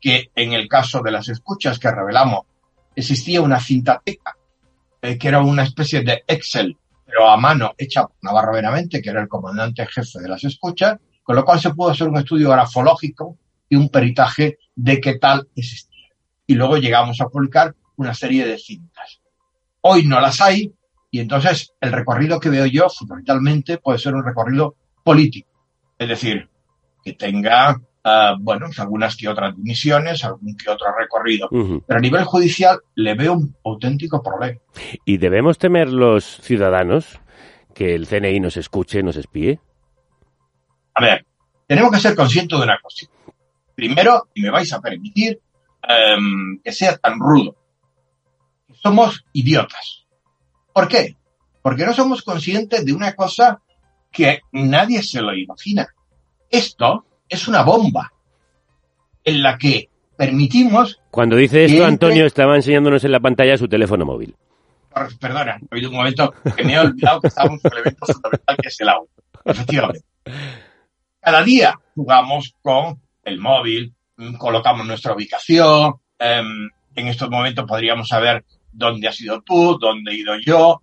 que en el caso de las escuchas que revelamos existía una cintateca eh, que era una especie de Excel, pero a mano hecha por Navarro Benavente, que era el comandante jefe de las escuchas, con lo cual se pudo hacer un estudio grafológico y un peritaje de qué tal existía. Y luego llegamos a publicar una serie de cintas. Hoy no las hay y entonces el recorrido que veo yo fundamentalmente puede ser un recorrido político. Es decir, que tenga, uh, bueno, algunas que otras misiones, algún que otro recorrido. Uh -huh. Pero a nivel judicial le veo un auténtico problema. ¿Y debemos temer los ciudadanos que el CNI nos escuche, nos espíe? A ver, tenemos que ser conscientes de una cosa. Primero, y me vais a permitir um, que sea tan rudo, somos idiotas. ¿Por qué? Porque no somos conscientes de una cosa que nadie se lo imagina. Esto es una bomba en la que permitimos... Cuando dice esto, Antonio estaba enseñándonos en la pantalla su teléfono móvil. Perdona, ha habido un momento que me he olvidado que estábamos con el evento fundamental que es el audio. Efectivamente. (laughs) Cada día jugamos con el móvil, colocamos nuestra ubicación, um, en estos momentos podríamos saber dónde has ido tú, dónde he ido yo,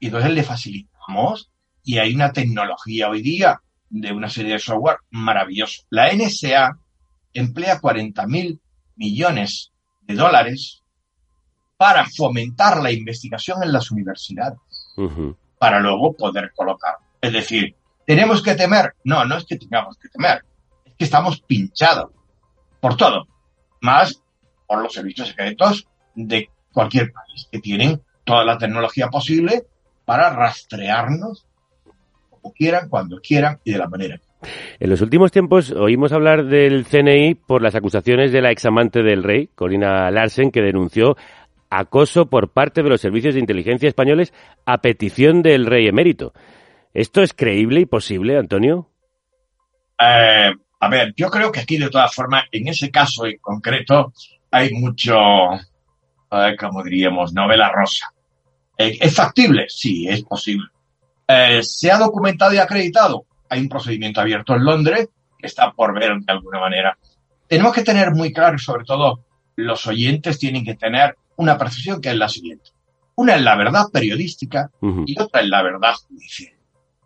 y entonces le facilitamos y hay una tecnología hoy día de una serie de software maravilloso. La NSA emplea 40 mil millones de dólares para fomentar la investigación en las universidades, uh -huh. para luego poder colocar. Es decir, ¿tenemos que temer? No, no es que tengamos que temer, que estamos pinchados por todo, más por los servicios secretos de cualquier país, que tienen toda la tecnología posible para rastrearnos como quieran, cuando quieran y de la manera que en los últimos tiempos oímos hablar del CNI por las acusaciones de la examante del rey, Corina Larsen, que denunció acoso por parte de los servicios de inteligencia españoles a petición del rey emérito. ¿Esto es creíble y posible, Antonio? Eh, a ver, yo creo que aquí de todas formas, en ese caso en concreto, hay mucho, eh, como diríamos, novela rosa. Eh, ¿Es factible? Sí, es posible. Eh, ¿Se ha documentado y acreditado? Hay un procedimiento abierto en Londres que está por ver de alguna manera. Tenemos que tener muy claro, sobre todo los oyentes tienen que tener una percepción que es la siguiente. Una es la verdad periodística uh -huh. y otra es la verdad judicial.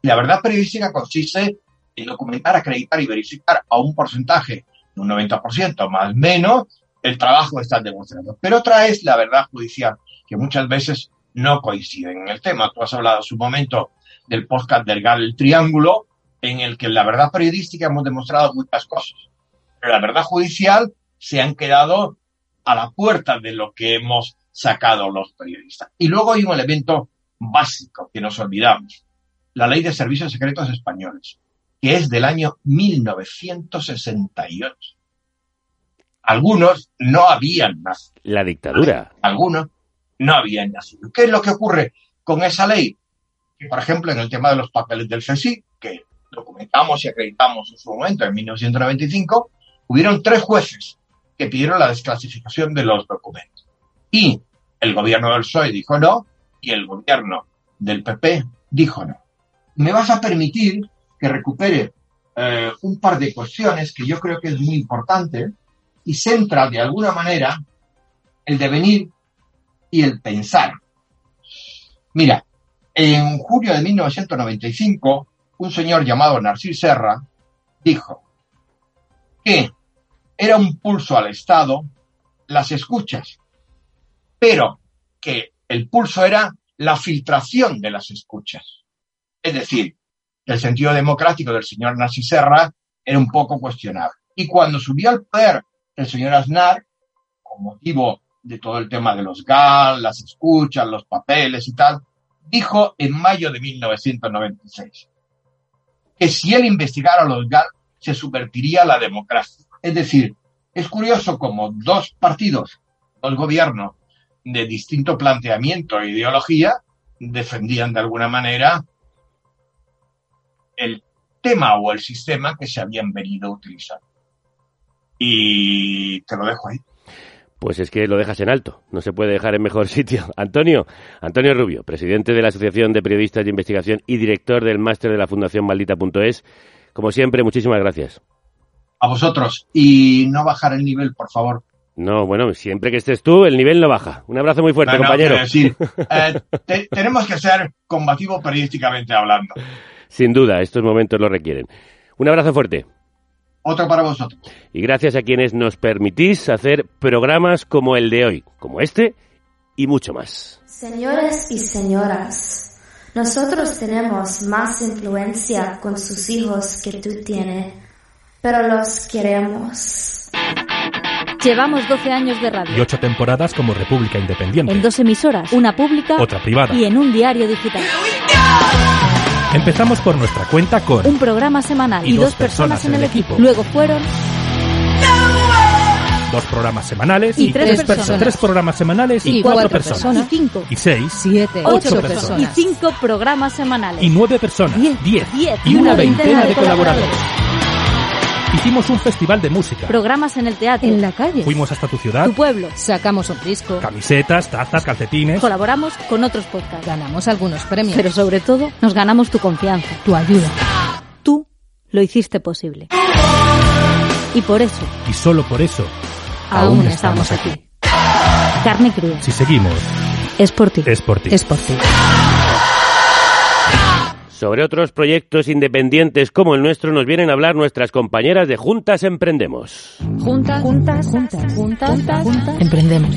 La verdad periodística consiste en documentar, acreditar y verificar a un porcentaje de un 90% más o menos el trabajo que están demostrando. Pero otra es la verdad judicial, que muchas veces no coinciden en el tema. Tú has hablado en su momento del podcast del GAL Triángulo, en el que la verdad periodística hemos demostrado muchas cosas. Pero la verdad judicial se han quedado a la puerta de lo que hemos sacado los periodistas. Y luego hay un elemento básico que nos olvidamos. La ley de servicios secretos españoles, que es del año 1968. Algunos no habían nacido. La dictadura. Algunos no habían nacido. ¿Qué es lo que ocurre con esa ley? Que, por ejemplo, en el tema de los papeles del CSIC, que documentamos y acreditamos en su momento, en 1995, hubieron tres jueces que pidieron la desclasificación de los documentos. Y el gobierno del PSOE dijo no, y el gobierno del PP dijo no. ¿Me vas a permitir que recupere eh, un par de cuestiones que yo creo que es muy importante y centra de alguna manera el devenir y el pensar? Mira, en julio de 1995, un señor llamado Narcís Serra dijo que era un pulso al Estado las escuchas, pero que el pulso era la filtración de las escuchas. Es decir, el sentido democrático del señor Narcís Serra era un poco cuestionable. Y cuando subió al poder el señor Aznar, con motivo de todo el tema de los GAL, las escuchas, los papeles y tal, dijo en mayo de 1996 que si él investigara los GAL se subvertiría la democracia. Es decir, es curioso como dos partidos, dos gobiernos de distinto planteamiento e ideología defendían de alguna manera el tema o el sistema que se habían venido a utilizar. Y te lo dejo ahí. Pues es que lo dejas en alto, no se puede dejar en mejor (laughs) sitio. Antonio, Antonio Rubio, presidente de la Asociación de Periodistas de Investigación y director del máster de la Fundación Maldita.es. Como siempre, muchísimas gracias. A vosotros. Y no bajar el nivel, por favor. No, bueno, siempre que estés tú, el nivel no baja. Un abrazo muy fuerte, no, no, compañero. Decir, (laughs) eh, te, tenemos que ser combativos periodísticamente hablando. Sin duda, estos momentos lo requieren. Un abrazo fuerte. Otro para vosotros. Y gracias a quienes nos permitís hacer programas como el de hoy, como este y mucho más. Señores y señoras, nosotros tenemos más influencia con sus hijos que tú tienes, pero los queremos. Llevamos 12 años de radio. Y ocho temporadas como República Independiente. En dos emisoras, una pública Otra privada. y en un diario digital. Empezamos por nuestra cuenta con Un programa semanal Y dos personas en el equipo. Luego fueron dos programas semanales Y tres personas. Tres programas semanales y, y cuatro, cuatro personas. Y cinco. Y seis. Siete. Ocho Ocho personas. Y cinco programas semanales. Y nueve personas. Diez. Diez. Diez. Y una veintena de colaboradores. Hicimos un festival de música. Programas en el teatro. En la calle. Fuimos hasta tu ciudad. Tu pueblo. Sacamos un disco. Camisetas, tazas, calcetines. Colaboramos con otros podcasts. Ganamos algunos premios. Pero sobre todo, nos ganamos tu confianza. tu ayuda. Tú lo hiciste posible. Y por eso, Y solo por eso, aún, estamos aquí. Carne cruda. si seguimos, Es por ti. es por ti. Es por ti. Sobre otros proyectos independientes como el nuestro nos vienen a hablar nuestras compañeras de Juntas Emprendemos. Juntas, juntas, juntas, juntas, juntas. Emprendemos.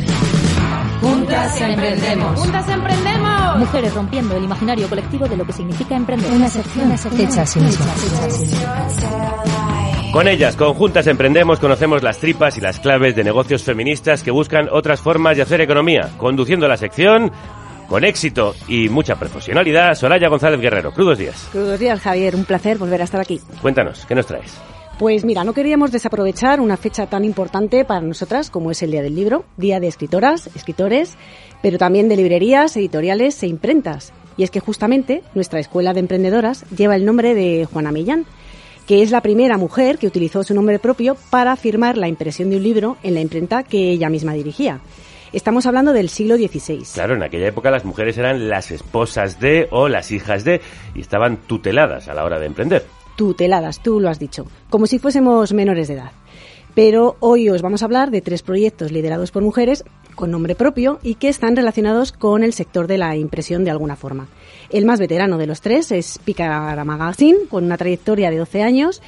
Juntas emprendemos. Juntas emprendemos. Mujeres rompiendo el imaginario colectivo de lo que significa emprender. Una sección hecha sí misma. Con ellas, con Juntas Emprendemos, conocemos las tripas y las claves de negocios feministas que buscan otras formas de hacer economía. Conduciendo la sección, con éxito y mucha profesionalidad, Soraya González Guerrero. Crudos días. Buenos días, Javier. Un placer volver a estar aquí. Cuéntanos, ¿qué nos traes? Pues mira, no queríamos desaprovechar una fecha tan importante para nosotras como es el Día del Libro, Día de Escritoras, Escritores, pero también de librerías, editoriales e imprentas. Y es que justamente nuestra Escuela de Emprendedoras lleva el nombre de Juana Millán, que es la primera mujer que utilizó su nombre propio para firmar la impresión de un libro en la imprenta que ella misma dirigía. Estamos hablando del siglo XVI. Claro, en aquella época las mujeres eran las esposas de o las hijas de y estaban tuteladas a la hora de emprender. tuteladas, tú lo has dicho, como si fuésemos menores de edad. Pero hoy os vamos a hablar de tres proyectos liderados por mujeres con nombre propio y que están relacionados con el sector de la impresión de alguna forma. El más veterano de los tres es Picara Magazine, con una trayectoria de 12 años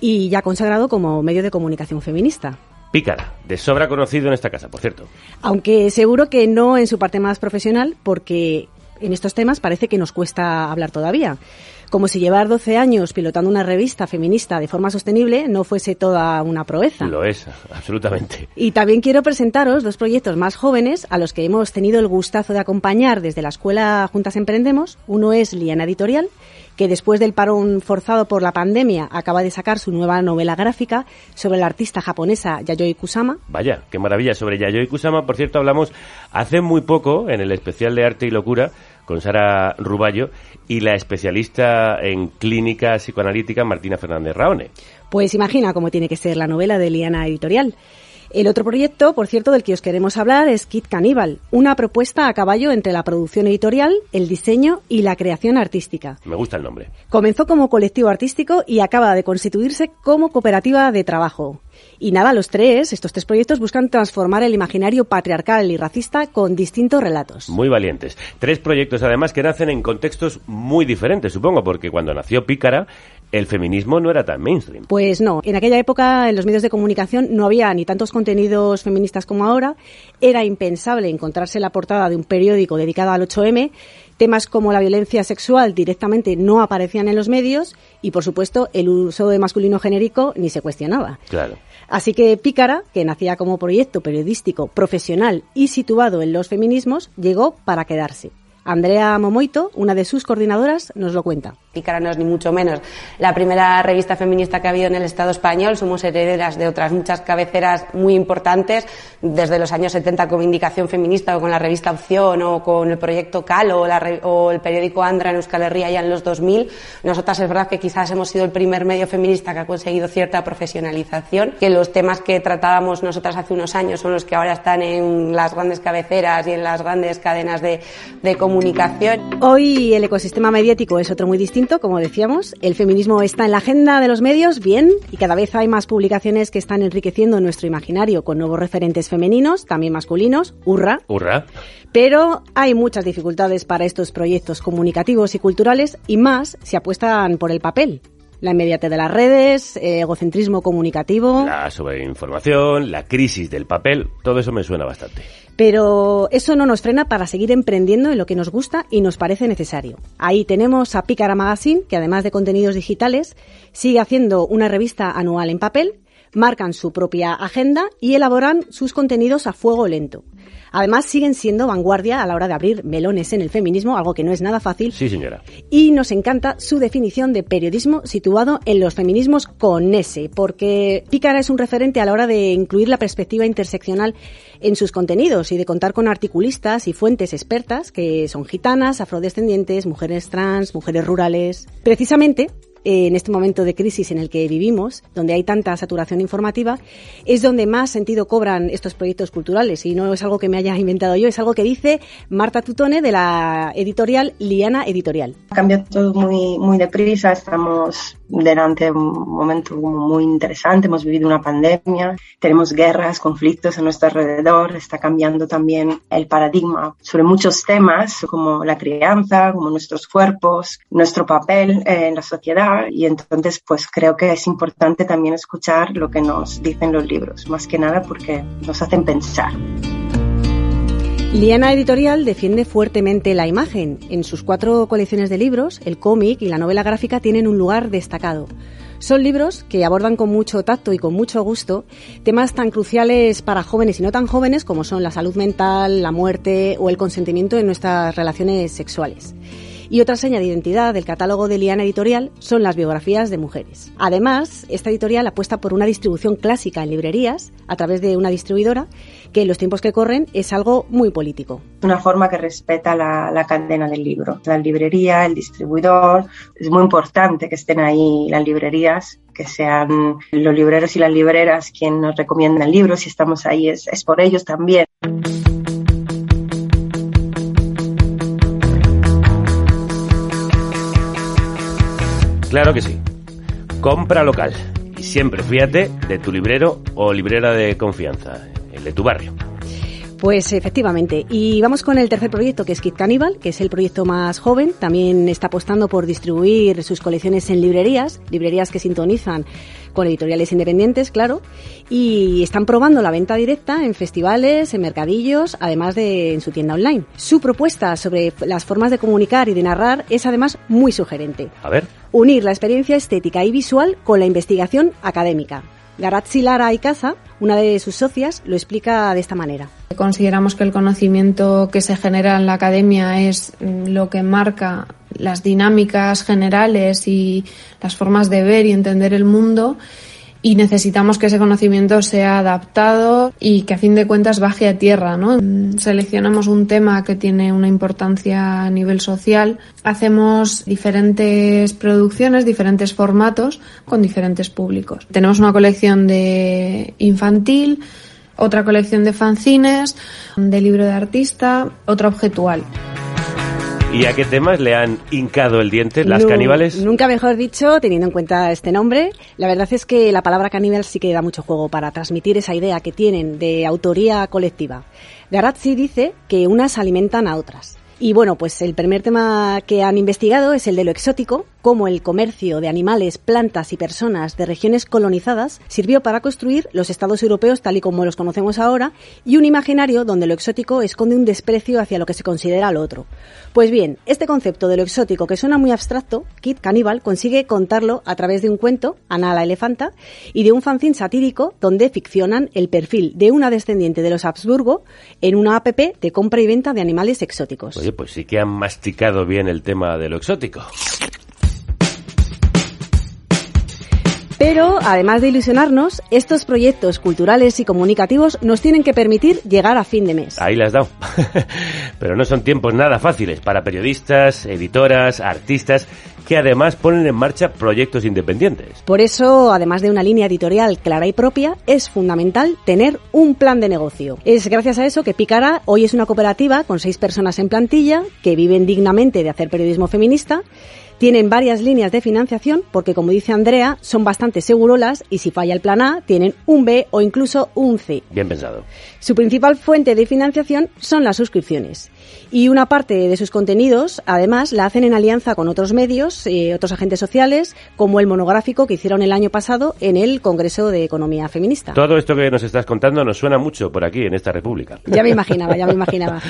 y ya consagrado como medio de comunicación feminista. Pícara, de sobra conocido en esta casa, por cierto. Aunque seguro que no en su parte más profesional, porque en estos temas parece que nos cuesta hablar todavía. Como si llevar 12 años pilotando una revista feminista de forma sostenible no fuese toda una proeza. Lo es, (laughs) absolutamente. Y también quiero presentaros dos proyectos más jóvenes a los que hemos tenido el gustazo de acompañar desde la escuela Juntas Emprendemos. Uno es Liana Editorial, que después del parón forzado por la pandemia acaba de sacar su nueva novela gráfica sobre la artista japonesa Yayoi Kusama. Vaya, qué maravilla. Sobre Yayoi Kusama, por cierto, hablamos hace muy poco en el especial de Arte y Locura con Sara Ruballo y la especialista en clínica psicoanalítica Martina Fernández Raone. Pues imagina cómo tiene que ser la novela de Liana Editorial. El otro proyecto, por cierto, del que os queremos hablar es Kit Caníbal, una propuesta a caballo entre la producción editorial, el diseño y la creación artística. Me gusta el nombre. Comenzó como colectivo artístico y acaba de constituirse como cooperativa de trabajo. Y nada, los tres, estos tres proyectos buscan transformar el imaginario patriarcal y racista con distintos relatos. Muy valientes. Tres proyectos además que nacen en contextos muy diferentes, supongo, porque cuando nació Pícara, el feminismo no era tan mainstream. Pues no, en aquella época en los medios de comunicación no había ni tantos contenidos feministas como ahora, era impensable encontrarse la portada de un periódico dedicado al 8M, temas como la violencia sexual directamente no aparecían en los medios y por supuesto el uso de masculino genérico ni se cuestionaba. Claro. Así que Pícara, que nacía como proyecto periodístico profesional y situado en los feminismos, llegó para quedarse. Andrea Momoito, una de sus coordinadoras, nos lo cuenta. Pícara no es ni mucho menos la primera revista feminista que ha habido en el Estado español. Somos herederas de otras muchas cabeceras muy importantes, desde los años 70 con Indicación Feminista o con la revista Opción o con el proyecto Calo o, la o el periódico Andra en Euskal Herria ya en los 2000. Nosotras es verdad que quizás hemos sido el primer medio feminista que ha conseguido cierta profesionalización, que los temas que tratábamos nosotras hace unos años son los que ahora están en las grandes cabeceras y en las grandes cadenas de, de comunicación. Hoy el ecosistema mediático es otro muy distinto, como decíamos. El feminismo está en la agenda de los medios, bien, y cada vez hay más publicaciones que están enriqueciendo nuestro imaginario con nuevos referentes femeninos, también masculinos, hurra. Hurra. Pero hay muchas dificultades para estos proyectos comunicativos y culturales y más si apuestan por el papel. La inmediatez de las redes, eh, egocentrismo comunicativo. La sobreinformación, la crisis del papel, todo eso me suena bastante. Pero eso no nos frena para seguir emprendiendo en lo que nos gusta y nos parece necesario. Ahí tenemos a Pícara Magazine, que además de contenidos digitales, sigue haciendo una revista anual en papel, marcan su propia agenda y elaboran sus contenidos a fuego lento. Además, siguen siendo vanguardia a la hora de abrir melones en el feminismo, algo que no es nada fácil. Sí, señora. Y nos encanta su definición de periodismo situado en los feminismos con S, porque Pícara es un referente a la hora de incluir la perspectiva interseccional en sus contenidos y de contar con articulistas y fuentes expertas que son gitanas, afrodescendientes, mujeres trans, mujeres rurales. Precisamente, en este momento de crisis en el que vivimos, donde hay tanta saturación informativa, es donde más sentido cobran estos proyectos culturales. Y no es algo que me haya inventado yo, es algo que dice Marta Tutone de la editorial Liana Editorial. Cambia todo muy, muy deprisa, estamos delante de un momento muy interesante, hemos vivido una pandemia, tenemos guerras, conflictos a nuestro alrededor, está cambiando también el paradigma sobre muchos temas como la crianza, como nuestros cuerpos, nuestro papel en la sociedad. Y entonces pues creo que es importante también escuchar lo que nos dicen los libros, más que nada porque nos hacen pensar. Liana Editorial defiende fuertemente la imagen. En sus cuatro colecciones de libros, el cómic y la novela gráfica tienen un lugar destacado. Son libros que abordan con mucho tacto y con mucho gusto temas tan cruciales para jóvenes y no tan jóvenes como son la salud mental, la muerte o el consentimiento en nuestras relaciones sexuales. Y otra seña de identidad del catálogo de Liana Editorial son las biografías de mujeres. Además, esta editorial apuesta por una distribución clásica en librerías a través de una distribuidora que en los tiempos que corren es algo muy político. Una forma que respeta la, cadena del libro. La librería, el distribuidor. Es muy importante que estén ahí las librerías que sean los libreros y las libreras quienes nos recomiendan libros, si estamos ahí es, es por ellos también. Claro que sí. Compra local. Y siempre fíjate de tu librero o librera de confianza, el de tu barrio. Pues efectivamente. Y vamos con el tercer proyecto, que es Kit Cannibal, que es el proyecto más joven. También está apostando por distribuir sus colecciones en librerías, librerías que sintonizan con editoriales independientes, claro, y están probando la venta directa en festivales, en mercadillos, además de en su tienda online. Su propuesta sobre las formas de comunicar y de narrar es además muy sugerente. A ver. Unir la experiencia estética y visual con la investigación académica. Garazzi Lara Casa, una de sus socias, lo explica de esta manera. Consideramos que el conocimiento que se genera en la academia es mm, lo que marca las dinámicas generales y las formas de ver y entender el mundo y necesitamos que ese conocimiento sea adaptado y que a fin de cuentas baje a tierra, ¿no? Seleccionamos un tema que tiene una importancia a nivel social, hacemos diferentes producciones, diferentes formatos con diferentes públicos. Tenemos una colección de infantil, otra colección de fanzines, de libro de artista, otra objetual. ¿Y a qué temas le han hincado el diente las caníbales? Nunca mejor dicho, teniendo en cuenta este nombre. La verdad es que la palabra caníbal sí que da mucho juego para transmitir esa idea que tienen de autoría colectiva. Garazzi dice que unas alimentan a otras. Y bueno, pues el primer tema que han investigado es el de lo exótico, cómo el comercio de animales, plantas y personas de regiones colonizadas sirvió para construir los estados europeos tal y como los conocemos ahora y un imaginario donde lo exótico esconde un desprecio hacia lo que se considera lo otro. Pues bien, este concepto de lo exótico que suena muy abstracto, Kit Cannibal consigue contarlo a través de un cuento, Ana la elefanta, y de un fanzine satírico donde ficcionan el perfil de una descendiente de los Habsburgo en una app de compra y venta de animales exóticos. Pues sí que han masticado bien el tema de lo exótico. Pero, además de ilusionarnos, estos proyectos culturales y comunicativos nos tienen que permitir llegar a fin de mes. Ahí las has (laughs) dado. Pero no son tiempos nada fáciles para periodistas, editoras, artistas, que además ponen en marcha proyectos independientes. Por eso, además de una línea editorial clara y propia, es fundamental tener un plan de negocio. Es gracias a eso que Picara hoy es una cooperativa con seis personas en plantilla que viven dignamente de hacer periodismo feminista Tienen varias líneas de financiación porque, como dice Andrea, son bastante segurolas y si falla el plan A, tienen un B o incluso un C. Bien pensado. Su principal fuente de financiación son las suscripciones. Y una parte de sus contenidos, además, la hacen en alianza con otros medios, eh, otros agentes sociales, como el monográfico que hicieron el año pasado en el Congreso de Economía Feminista. Todo esto que nos estás contando nos suena mucho por aquí, en esta república. Ya me imaginaba, ya me imaginaba.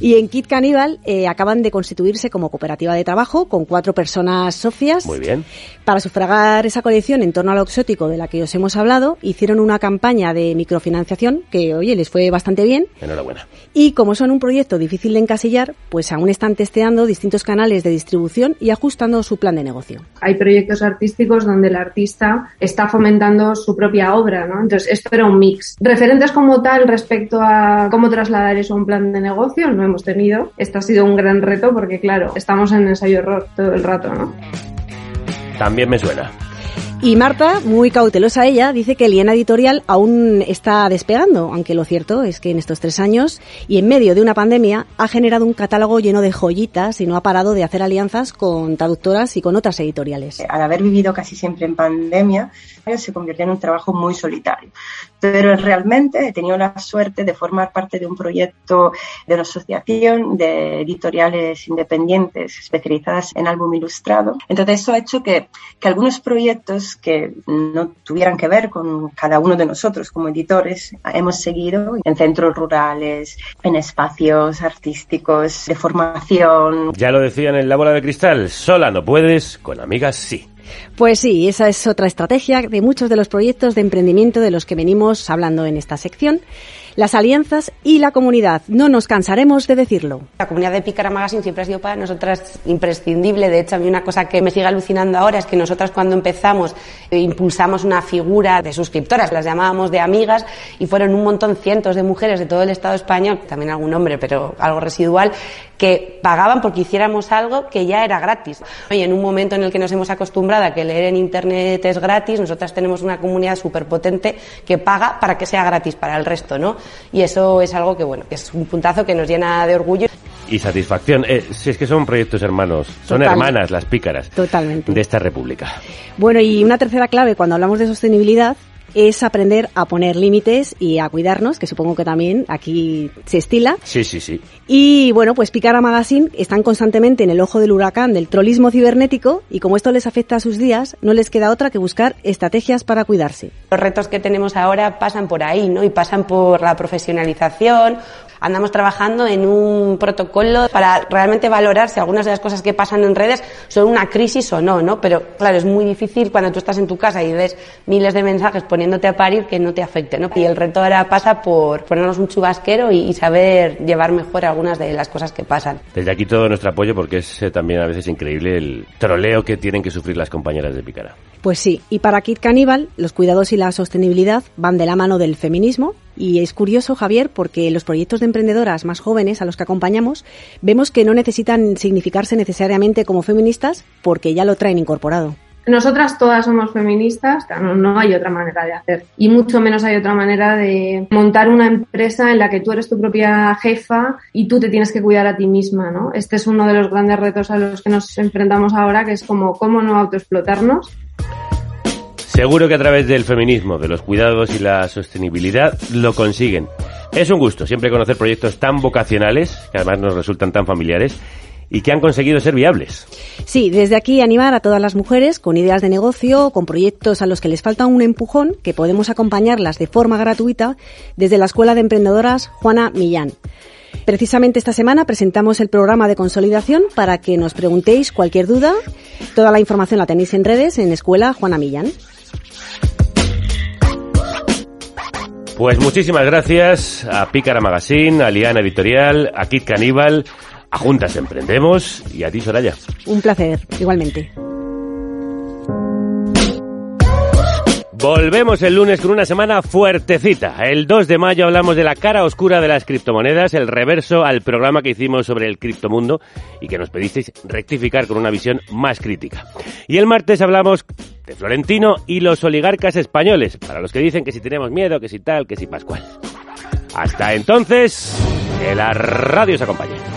Y en Kit Caníbal eh, acaban de constituirse como cooperativa de trabajo con cuatro personas socias. Muy bien. Para sufragar esa colección en torno a lo exótico de la que os hemos hablado, hicieron una campaña de microfinanciación que, oye, les fue bastante bien. Enhorabuena. Y como son un proyecto difícil de encasillar, pues aún están testeando distintos canales de distribución y ajustando su plan de negocio. Hay proyectos artísticos donde el artista está fomentando su propia obra, ¿no? Entonces, esto era un mix. Referentes como tal respecto a cómo trasladar eso a un plan de negocio no hemos tenido. Esto ha sido un gran reto porque, claro, estamos en ensayo-error todo el rato, ¿no? También me suena. Y Marta, muy cautelosa ella, dice que Liena Editorial aún está despegando, aunque lo cierto es que en estos tres años y en medio de una pandemia ha generado un catálogo lleno de joyitas y no ha parado de hacer alianzas con traductoras y con otras editoriales. Al haber vivido casi siempre en pandemia, se convirtió en un trabajo muy solitario. Pero realmente he tenido la suerte de formar parte de un proyecto de una asociación de editoriales independientes especializadas en álbum ilustrado. Entonces eso ha hecho que, que algunos proyectos que no tuvieran que ver con cada uno de nosotros como editores, hemos seguido en centros rurales, en espacios artísticos, de formación. Ya lo decían en la bola de cristal, sola no puedes, con amigas sí. Pues sí, esa es otra estrategia de muchos de los proyectos de emprendimiento de los que venimos hablando en esta sección. Las alianzas y la comunidad. No nos cansaremos de decirlo. La comunidad de Pícara Magazine siempre ha sido para nosotras imprescindible. De hecho, a mí una cosa que me sigue alucinando ahora es que nosotras cuando empezamos eh, impulsamos una figura de suscriptoras, las llamábamos de amigas y fueron un montón, cientos de mujeres de todo el Estado español, también algún hombre, pero algo residual, que pagaban porque hiciéramos algo que ya era gratis. Y en un momento en el que nos hemos acostumbrado a que leer en Internet es gratis, nosotras tenemos una comunidad súper potente que paga para que sea gratis para el resto, ¿no? Y eso es algo que, bueno, que es un puntazo que nos llena de orgullo. Y satisfacción. Eh, si es que son proyectos hermanos, son hermanas las pícaras Totalmente. de esta república. Bueno, y una tercera clave cuando hablamos de sostenibilidad es aprender a poner límites y a cuidarnos, que supongo que también aquí se estila. Sí, sí, sí. Y bueno, pues Picara Magazine están constantemente en el ojo del huracán del trolismo cibernético y como esto les afecta a sus días, no les queda otra que buscar estrategias para cuidarse. Los retos que tenemos ahora pasan por ahí, ¿no? Y pasan por la profesionalización. Andamos trabajando en un protocolo para realmente valorar si algunas de las cosas que pasan en redes son una crisis o no, ¿no? Pero claro, es muy difícil cuando tú estás en tu casa y ves miles de mensajes poniéndote a parir que no te afecte, ¿no? Y el reto ahora pasa por ponernos un chubasquero y, y saber llevar mejor algunas de las cosas que pasan. Desde aquí todo nuestro apoyo porque es eh, también a veces increíble el troleo que tienen que sufrir las compañeras de Pícara. Pues sí, y para Kit Caníbal, los cuidados y la sostenibilidad van de la mano del feminismo. Y es curioso, Javier, porque los proyectos de emprendedoras más jóvenes a los que acompañamos vemos que no necesitan significarse necesariamente como feministas porque ya lo traen incorporado. Nosotras todas somos feministas, no, hay otra manera de hacer. Y mucho menos hay otra manera de montar una empresa en la que tú eres tu propia jefa y tú te tienes que cuidar a ti misma, ¿no? Este es uno de los grandes retos a los que nos enfrentamos ahora, que es como cómo no autoexplotarnos. Seguro que a través del feminismo, de los cuidados y la sostenibilidad lo consiguen. Es un gusto siempre conocer proyectos tan vocacionales, que además nos resultan tan familiares, y que han conseguido ser viables. Sí, desde aquí animar a todas las mujeres con ideas de negocio, con proyectos a los que les falta un empujón, que podemos acompañarlas de forma gratuita desde la Escuela de Emprendedoras Juana Millán. Precisamente esta semana presentamos el programa de consolidación para que nos preguntéis cualquier duda. Toda la información la tenéis en redes en Escuela Juana Millán. Pues muchísimas gracias a Pícara Magazine, a Liana Editorial, a Kit Caníbal, a Juntas Emprendemos y a ti, Soraya. Un placer, igualmente. Volvemos el lunes con una semana fuertecita. El 2 de mayo hablamos de la cara oscura de las criptomonedas, el reverso al programa que hicimos sobre el criptomundo y que nos pedisteis rectificar con una visión más crítica. Y el martes hablamos de Florentino y los oligarcas españoles, para los que dicen que si tenemos miedo, que si tal, que si Pascual. Hasta entonces, que la radio os acompañe.